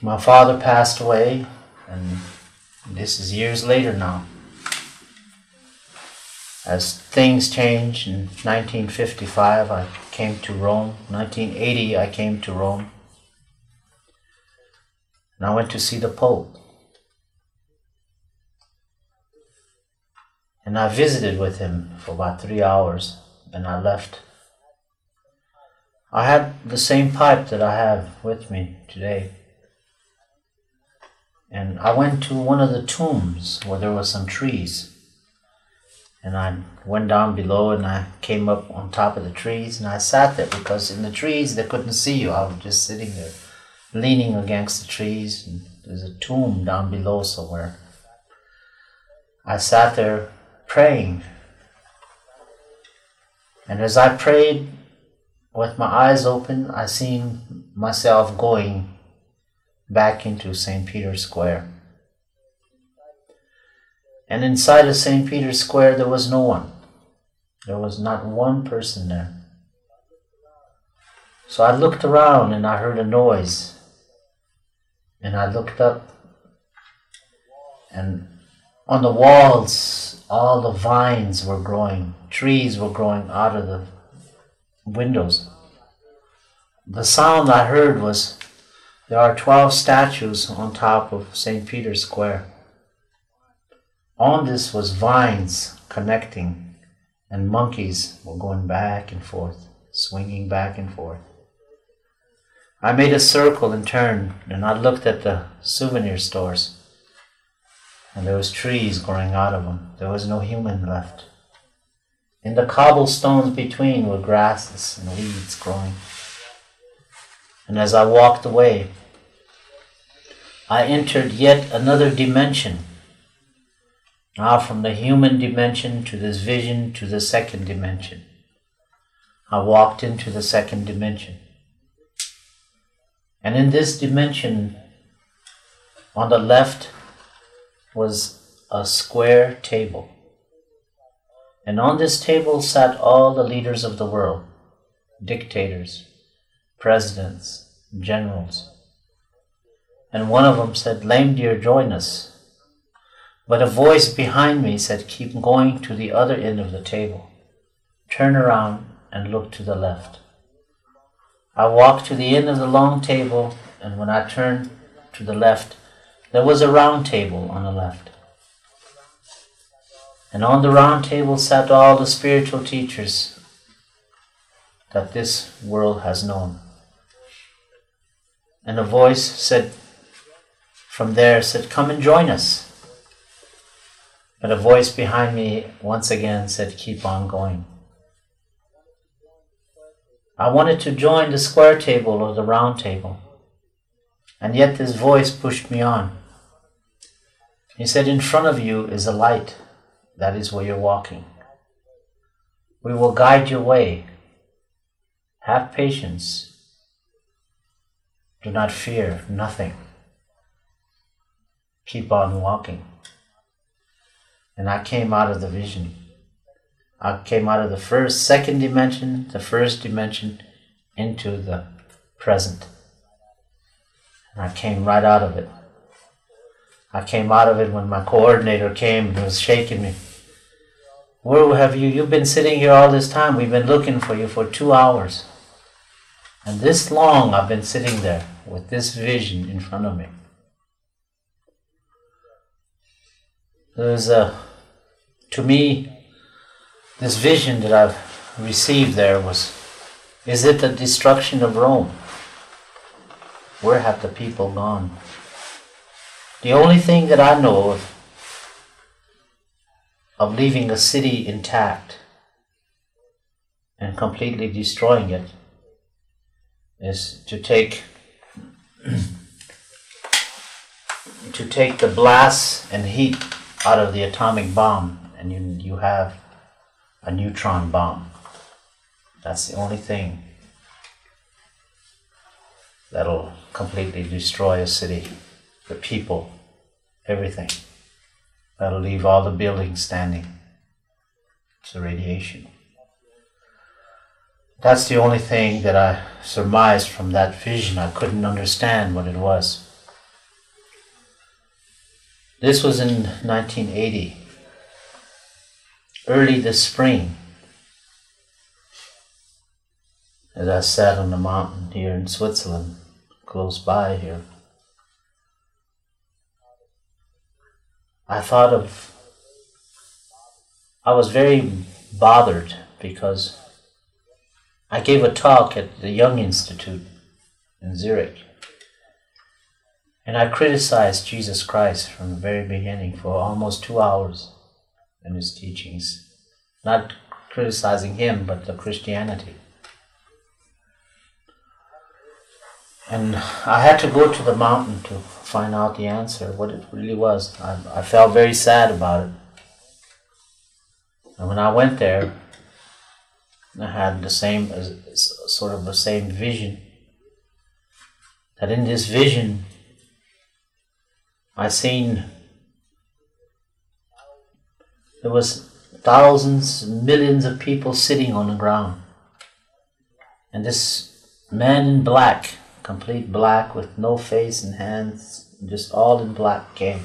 My father passed away, and this is years later now. As things changed in 1955, I came to Rome. 1980, I came to Rome. And I went to see the Pope. And I visited with him for about three hours, and I left. I had the same pipe that I have with me today. And I went to one of the tombs where there were some trees. And I went down below and I came up on top of the trees and I sat there because in the trees they couldn't see you. I was just sitting there leaning against the trees. And there's a tomb down below somewhere. I sat there praying. And as I prayed, with my eyes open, I seen myself going back into St. Peter's Square. And inside of St. Peter's Square, there was no one. There was not one person there. So I looked around and I heard a noise. And I looked up. And on the walls, all the vines were growing, trees were growing out of the windows. The sound I heard was there are 12 statues on top of St. Peter's Square. On this was vines connecting and monkeys were going back and forth, swinging back and forth. I made a circle and turned, and I looked at the souvenir stores, and there was trees growing out of them. There was no human left. In the cobblestones between were grasses and weeds growing. And as I walked away, I entered yet another dimension. Now, from the human dimension to this vision to the second dimension. I walked into the second dimension. And in this dimension, on the left was a square table. And on this table sat all the leaders of the world dictators, presidents, generals. And one of them said, Lame deer, join us. But a voice behind me said, Keep going to the other end of the table. Turn around and look to the left. I walked to the end of the long table, and when I turned to the left, there was a round table on the left. And on the round table sat all the spiritual teachers that this world has known. And a voice said from there said, Come and join us. But a voice behind me once again said, Keep on going. I wanted to join the square table or the round table, and yet this voice pushed me on. He said, In front of you is a light. That is where you're walking. We will guide your way. Have patience. Do not fear nothing. Keep on walking. And I came out of the vision. I came out of the first, second dimension, the first dimension, into the present. And I came right out of it. I came out of it when my coordinator came and was shaking me. Where have you? You've been sitting here all this time. We've been looking for you for two hours. And this long I've been sitting there with this vision in front of me. There's a, to me, this vision that I've received there was is it the destruction of Rome? Where have the people gone? The only thing that I know of of leaving a city intact and completely destroying it is to take to take the blast and heat out of the atomic bomb and you, you have a neutron bomb. That's the only thing that'll completely destroy a city, the people, everything. That'll leave all the buildings standing. It's the radiation. That's the only thing that I surmised from that vision. I couldn't understand what it was. This was in 1980, early this spring, as I sat on the mountain here in Switzerland, close by here. I thought of, I was very bothered because I gave a talk at the Jung Institute in Zurich. And I criticized Jesus Christ from the very beginning for almost two hours in his teachings. Not criticizing him, but the Christianity. And I had to go to the mountain to find out the answer, what it really was. I, I felt very sad about it. And when I went there, I had the same, uh, sort of the same vision. That in this vision, I seen there was thousands, millions of people sitting on the ground. And this man in black, complete black with no face and hands, just all in black came.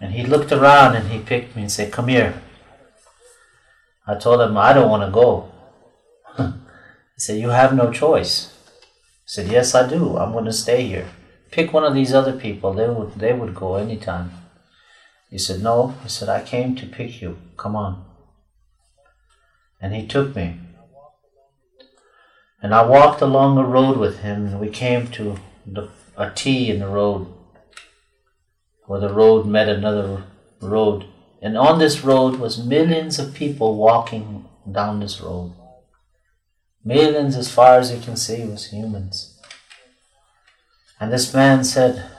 And he looked around and he picked me and said, Come here. I told him, I don't want to go. he said, You have no choice. I said, Yes, I do. I'm going to stay here. Pick one of these other people. They would, they would go anytime. He said, No. He said, I came to pick you. Come on. And he took me. And I walked along a road with him, and we came to the, a T in the road, where the road met another road. And on this road was millions of people walking down this road. Millions, as far as you can see, was humans. And this man said,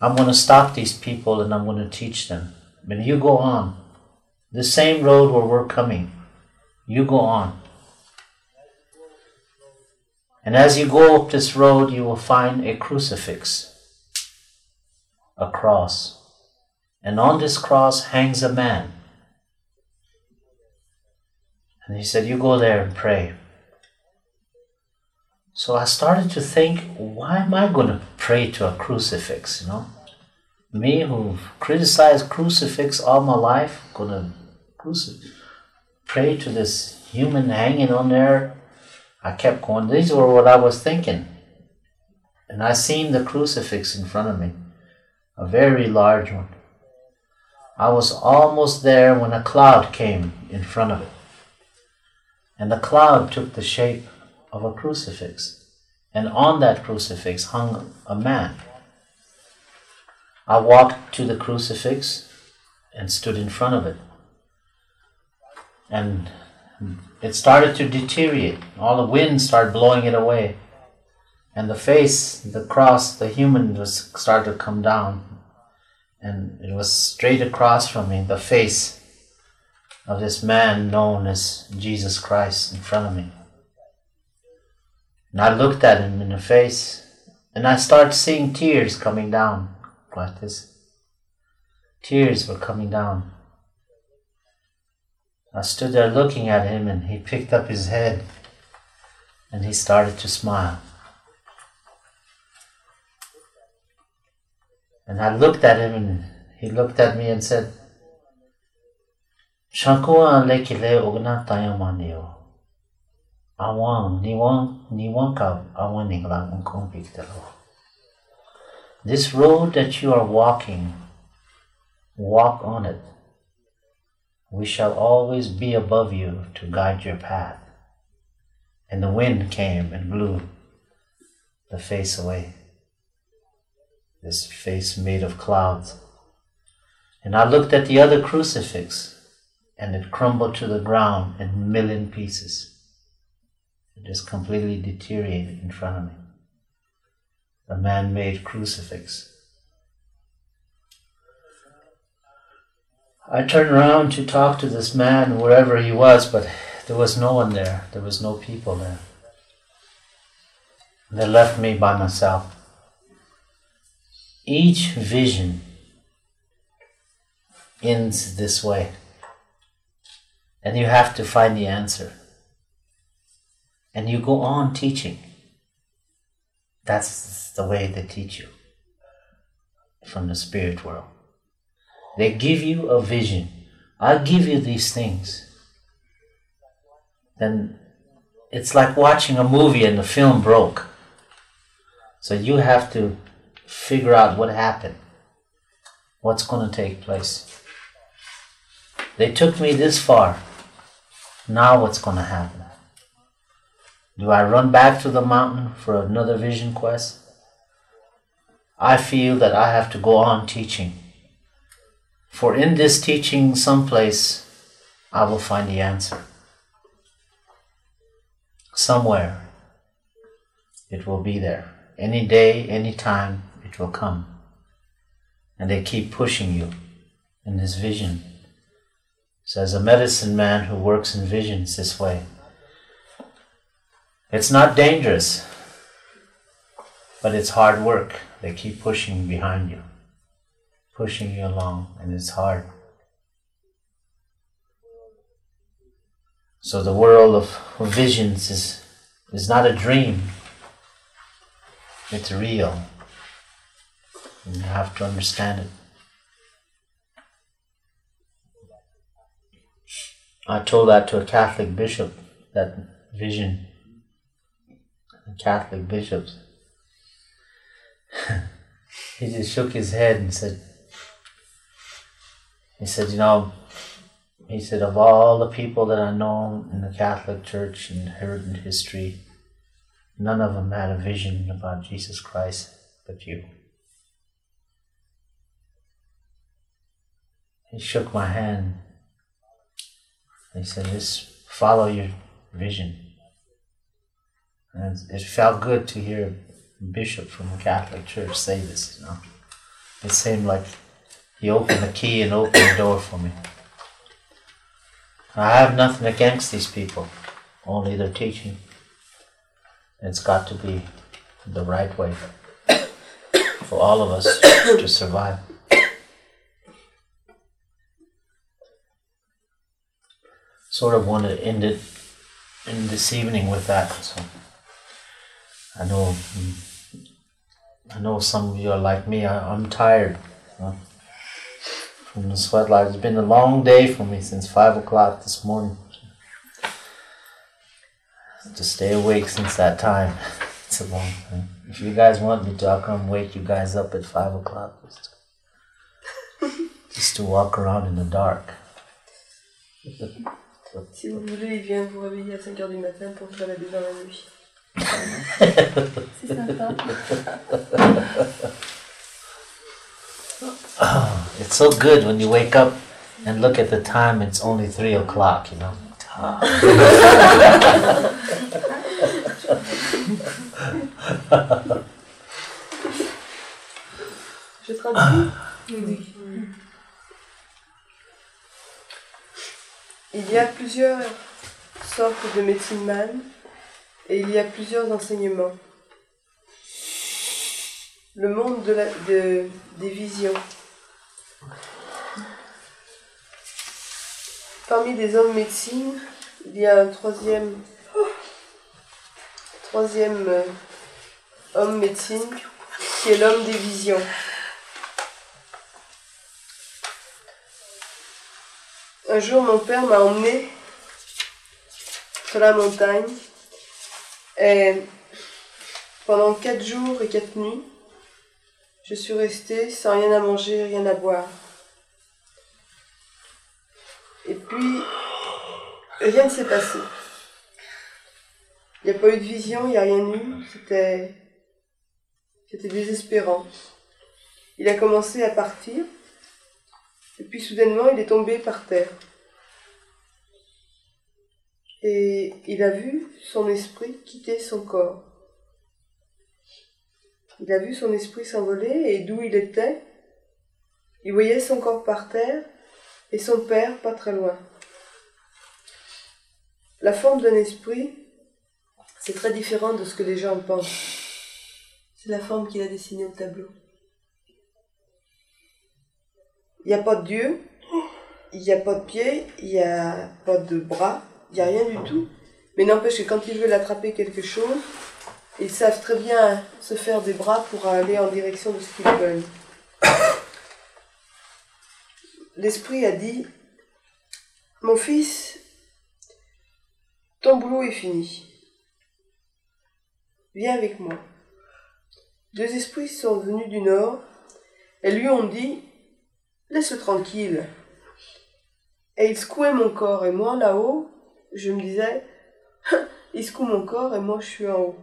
I'm going to stop these people and I'm going to teach them. But you go on. The same road where we're coming. You go on. And as you go up this road, you will find a crucifix, a cross. And on this cross hangs a man. And he said, You go there and pray. So I started to think, why am I going to pray to a crucifix, you know? Me who've criticized crucifix all my life, gonna crucifix, pray to this human hanging on there. I kept going, these were what I was thinking. And I seen the crucifix in front of me, a very large one. I was almost there when a cloud came in front of it. And the cloud took the shape of a crucifix. And on that crucifix hung a man. I walked to the crucifix and stood in front of it. And it started to deteriorate. All the wind started blowing it away. And the face, the cross, the human was started to come down. And it was straight across from me, the face of this man known as Jesus Christ in front of me. And I looked at him in the face and I started seeing tears coming down like this. Tears were coming down. I stood there looking at him and he picked up his head and he started to smile. And I looked at him and he looked at me and said, Shankua lekile ogna piktalo. This road that you are walking, walk on it. We shall always be above you to guide your path. And the wind came and blew the face away. This face made of clouds. And I looked at the other crucifix, and it crumbled to the ground in million pieces. Just completely deteriorated in front of me. A man made crucifix. I turned around to talk to this man, wherever he was, but there was no one there. There was no people there. They left me by myself. Each vision ends this way. And you have to find the answer. And you go on teaching. That's the way they teach you from the spirit world. They give you a vision. I'll give you these things. Then it's like watching a movie and the film broke. So you have to figure out what happened, what's going to take place. They took me this far. Now what's going to happen? Do I run back to the mountain for another vision quest? I feel that I have to go on teaching. For in this teaching, someplace, I will find the answer. Somewhere, it will be there. Any day, any time, it will come. And they keep pushing you in this vision. So, as a medicine man who works in visions this way, it's not dangerous, but it's hard work. They keep pushing behind you, pushing you along, and it's hard. So the world of visions is, is not a dream, it's real. And you have to understand it. I told that to a Catholic bishop, that vision. Catholic bishops. he just shook his head and said, he said, you know, he said, of all the people that I know in the Catholic Church and heard in history, none of them had a vision about Jesus Christ but you. He shook my hand. He said, just follow your vision. And it felt good to hear a bishop from the Catholic Church say this, you know. It seemed like he opened the key and opened the door for me. I have nothing against these people, only their teaching. It's got to be the right way for all of us to survive. Sort of want to end it in this evening with that. So I know, I know some of you are like me. I, I'm tired know, from the sweat lodge. It's been a long day for me since five o'clock this morning. To stay awake since that time, it's a long time. If you guys want me to, I'll come wake you guys up at five o'clock just to, just to walk around in the dark. Si vous voulez, il vient vous réveiller à 5h du matin pour la nuit. It's so good when you wake up and look at the time, it's only three o'clock, you know. Il y a plusieurs sortes de médecine man et il y a plusieurs enseignements. Le monde de des visions. Parmi les hommes médecine, il y a un troisième, troisième euh, homme médecine qui est l'homme des visions. Un jour, mon père m'a emmené sur la montagne et pendant quatre jours et quatre nuits, je suis restée sans rien à manger, rien à boire. Et puis, rien ne s'est passé. Il n'y a pas eu de vision, il n'y a rien eu. C'était, c'était désespérant. Il a commencé à partir. Et puis soudainement, il est tombé par terre. Et il a vu son esprit quitter son corps. Il a vu son esprit s'envoler et d'où il était, il voyait son corps par terre et son père pas très loin. La forme d'un esprit, c'est très différent de ce que les gens pensent. C'est la forme qu'il a dessinée au tableau. Il n'y a pas de Dieu, il n'y a pas de pied, il n'y a pas de bras, il n'y a rien du tout. Mais n'empêche que quand ils veulent attraper quelque chose, ils savent très bien se faire des bras pour aller en direction de ce qu'ils veulent. L'esprit a dit, mon fils, ton boulot est fini. Viens avec moi. Deux esprits sont venus du nord et lui ont dit, laisse-le tranquille. Et il secouait mon corps et moi là-haut, je me disais, il secoue mon corps et moi je suis en haut.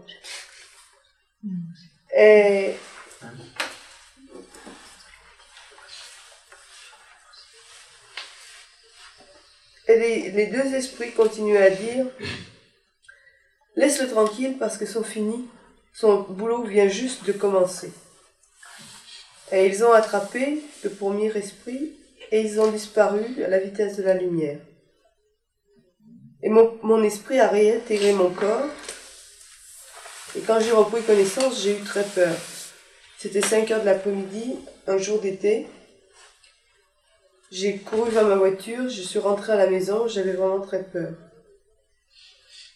Et les, les deux esprits continuaient à dire Laisse-le tranquille parce que son fini, son boulot vient juste de commencer. Et ils ont attrapé le premier esprit et ils ont disparu à la vitesse de la lumière. Et mon, esprit a réintégré mon corps. Et quand j'ai repris connaissance, j'ai eu très peur. C'était 5 heures de l'après-midi, un jour d'été. J'ai couru vers ma voiture, je suis rentrée à la maison, j'avais vraiment très peur.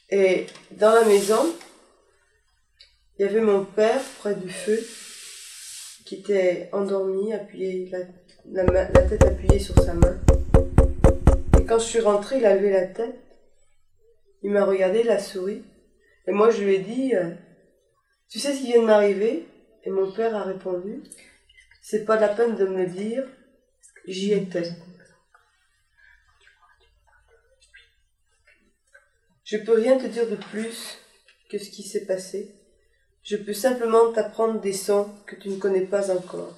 Et dans la maison, il y avait mon père près du feu, qui était endormi, appuyé, la, la tête appuyée sur sa main. Et quand je suis rentrée, il a levé la tête, il m'a regardé, il a souri. Et moi, je lui ai dit, euh, tu sais ce qui vient de m'arriver? Et mon père a répondu, c'est pas la peine de me dire, j'y étais. Je peux rien te dire de plus que ce qui s'est passé. Je peux simplement t'apprendre des sons que tu ne connais pas encore.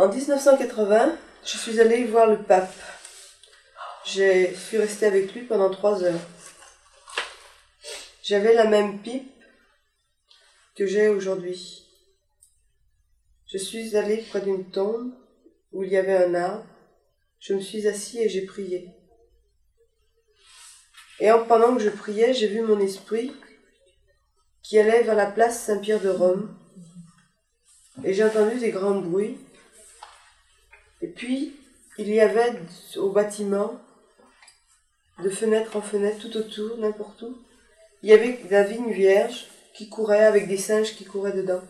En 1980, je suis allée voir le pape. Je suis restée avec lui pendant trois heures. J'avais la même pipe que j'ai aujourd'hui. Je suis allée près d'une tombe où il y avait un arbre. Je me suis assis et j'ai prié. Et en, pendant que je priais, j'ai vu mon esprit qui allait vers la place Saint-Pierre de Rome. Et j'ai entendu des grands bruits. Et puis, il y avait au bâtiment, de fenêtre en fenêtre, tout autour, n'importe où, il y avait la vigne vierge qui courait avec des singes qui couraient dedans.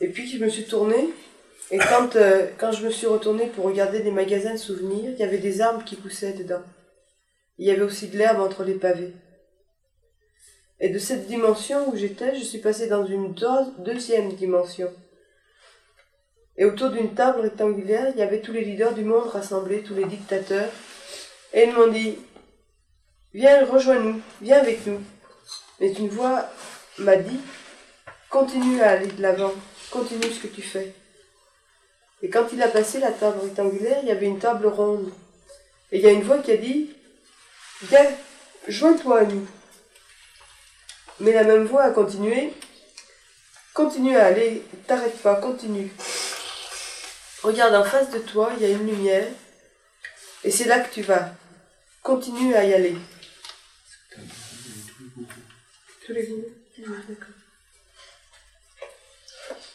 Et puis je me suis tournée, et quand, euh, je me suis retournée pour regarder des magasins de souvenirs, il y avait des arbres qui poussaient dedans. Il y avait aussi de l'herbe entre les pavés. Et de cette dimension où j'étais, je suis passée dans une deuxième dimension. Et autour d'une table rectangulaire, il y avait tous les leaders du monde rassemblés, tous les dictateurs. Et ils m'ont dit Viens, rejoins-nous, viens avec nous. Mais une voix m'a dit Continue à aller de l'avant, continue ce que tu fais. Et quand il a passé la table rectangulaire, il y avait une table ronde. Et il y a une voix qui a dit Viens, joins-toi à nous. Mais la même voix a continué Continue à aller, t'arrête pas, continue. Regarde en face de toi, il y a une lumière, et c'est là que tu vas. Continue à y aller. Tous les goûts.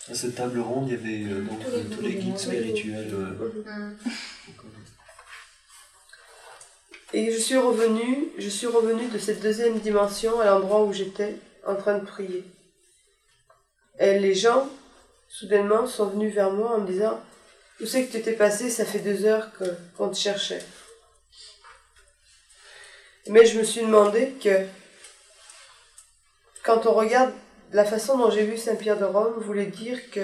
À cette table ronde, il y avait euh, donc euh, tous les guides spirituels. euh, Et je suis revenue, je suis revenue de cette deuxième dimension à l'endroit où j'étais en train de prier. Et les gens, soudainement, sont venus vers moi en me disant Où c'est que tu t'es passé? Ça fait deux heures qu'on te cherchait. Mais je me suis demandé que quand on regarde la façon dont j'ai vu Saint-Pierre de Rome, voulait dire que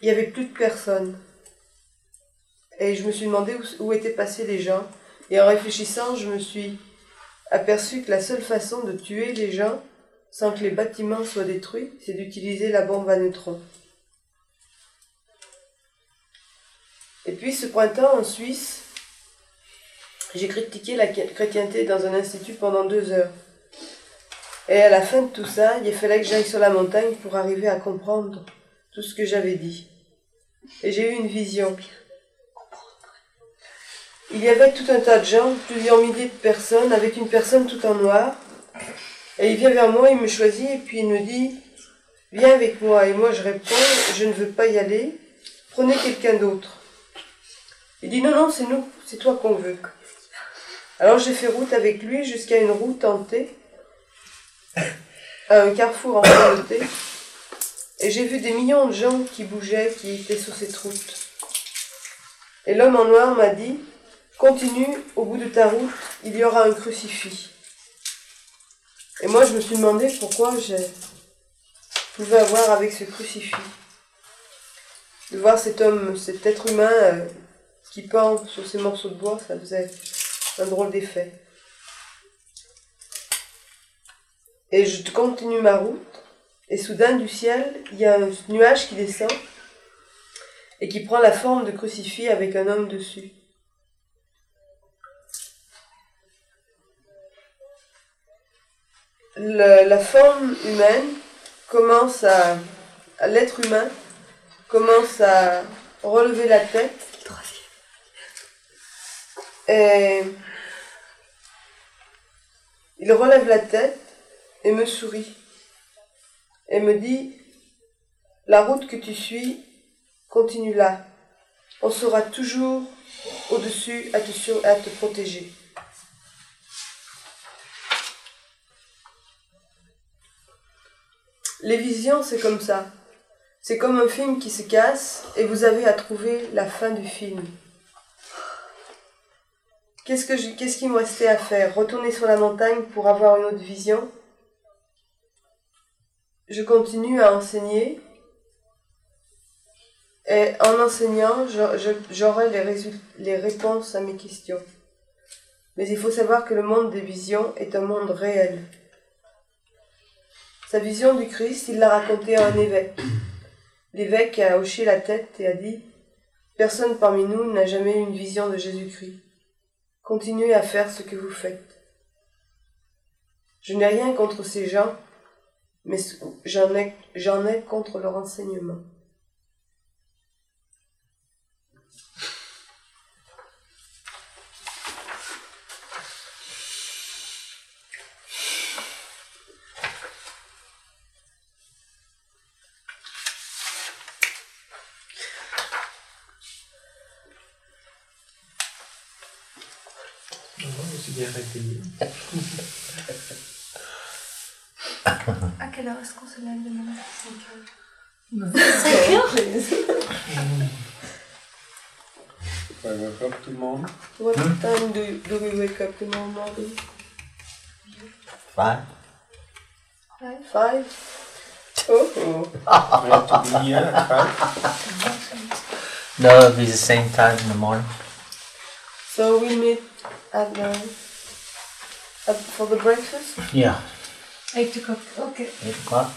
il n'y avait plus de personnes. Et je me suis demandé où, où étaient passés les gens. Et en réfléchissant, je me suis aperçu que la seule façon de tuer les gens sans que les bâtiments soient détruits, c'est d'utiliser la bombe à neutrons. Et puis ce printemps en Suisse, j'ai critiqué la chrétienté dans un institut pendant deux heures. Et à la fin de tout ça, il fallait que j'aille sur la montagne pour arriver à comprendre tout ce que j'avais dit. Et j'ai eu une vision. Il y avait tout un tas de gens, plusieurs milliers de personnes, avec une personne tout en noir. Et il vient vers moi, il me choisit, et puis il me dit Viens avec moi. Et moi je réponds Je ne veux pas y aller, prenez quelqu'un d'autre. Il dit Non, non, c'est nous, c'est toi qu'on veut. Alors j'ai fait route avec lui jusqu'à une route hantée, à un carrefour en thé. Et j'ai vu des millions de gens qui bougeaient, qui étaient sur cette route. Et l'homme en noir m'a dit Continue, au bout de ta route, il y aura un crucifix. Et moi, je me suis demandé pourquoi je pouvais avoir avec ce crucifix. De voir cet homme, cet être humain euh, qui pend sur ces morceaux de bois, ça faisait un drôle d'effet. Et je continue ma route, et soudain du ciel, il y a un nuage qui descend et qui prend la forme de crucifix avec un homme dessus. La forme humaine commence à l'être humain commence à relever la tête et il relève la tête et me sourit et me dit la route que tu suis continue là on sera toujours au-dessus à te, sur- à te protéger Les visions, c'est comme ça. C'est comme un film qui se casse et vous avez à trouver la fin du film. Qu'est-ce, que me restait à faire? Retourner sur la montagne pour avoir une autre vision? Je continue à enseigner Et en enseignant, j'aurai les, les réponses à mes questions. Mais il faut savoir que le monde des visions est un monde réel. Sa vision du Christ, il l'a racontée à un évêque. L'évêque a hoché la tête et a dit Personne parmi nous n'a jamais eu une vision de Jésus-Christ. Continuez à faire ce que vous faites. Je n'ai rien contre ces gens, mais j'en ai, ai contre leur enseignement. Quelle heure est-ce qu'on se lève demain wake up tout le monde. What time do, do we wake up tomorrow morning? Five. Five? Oh, oh. I have to be here at five. No, it'll be the same time in the morning. So we meet at the at, for the breakfast. Yeah, Eight o'clock. Ok. eight o'clock.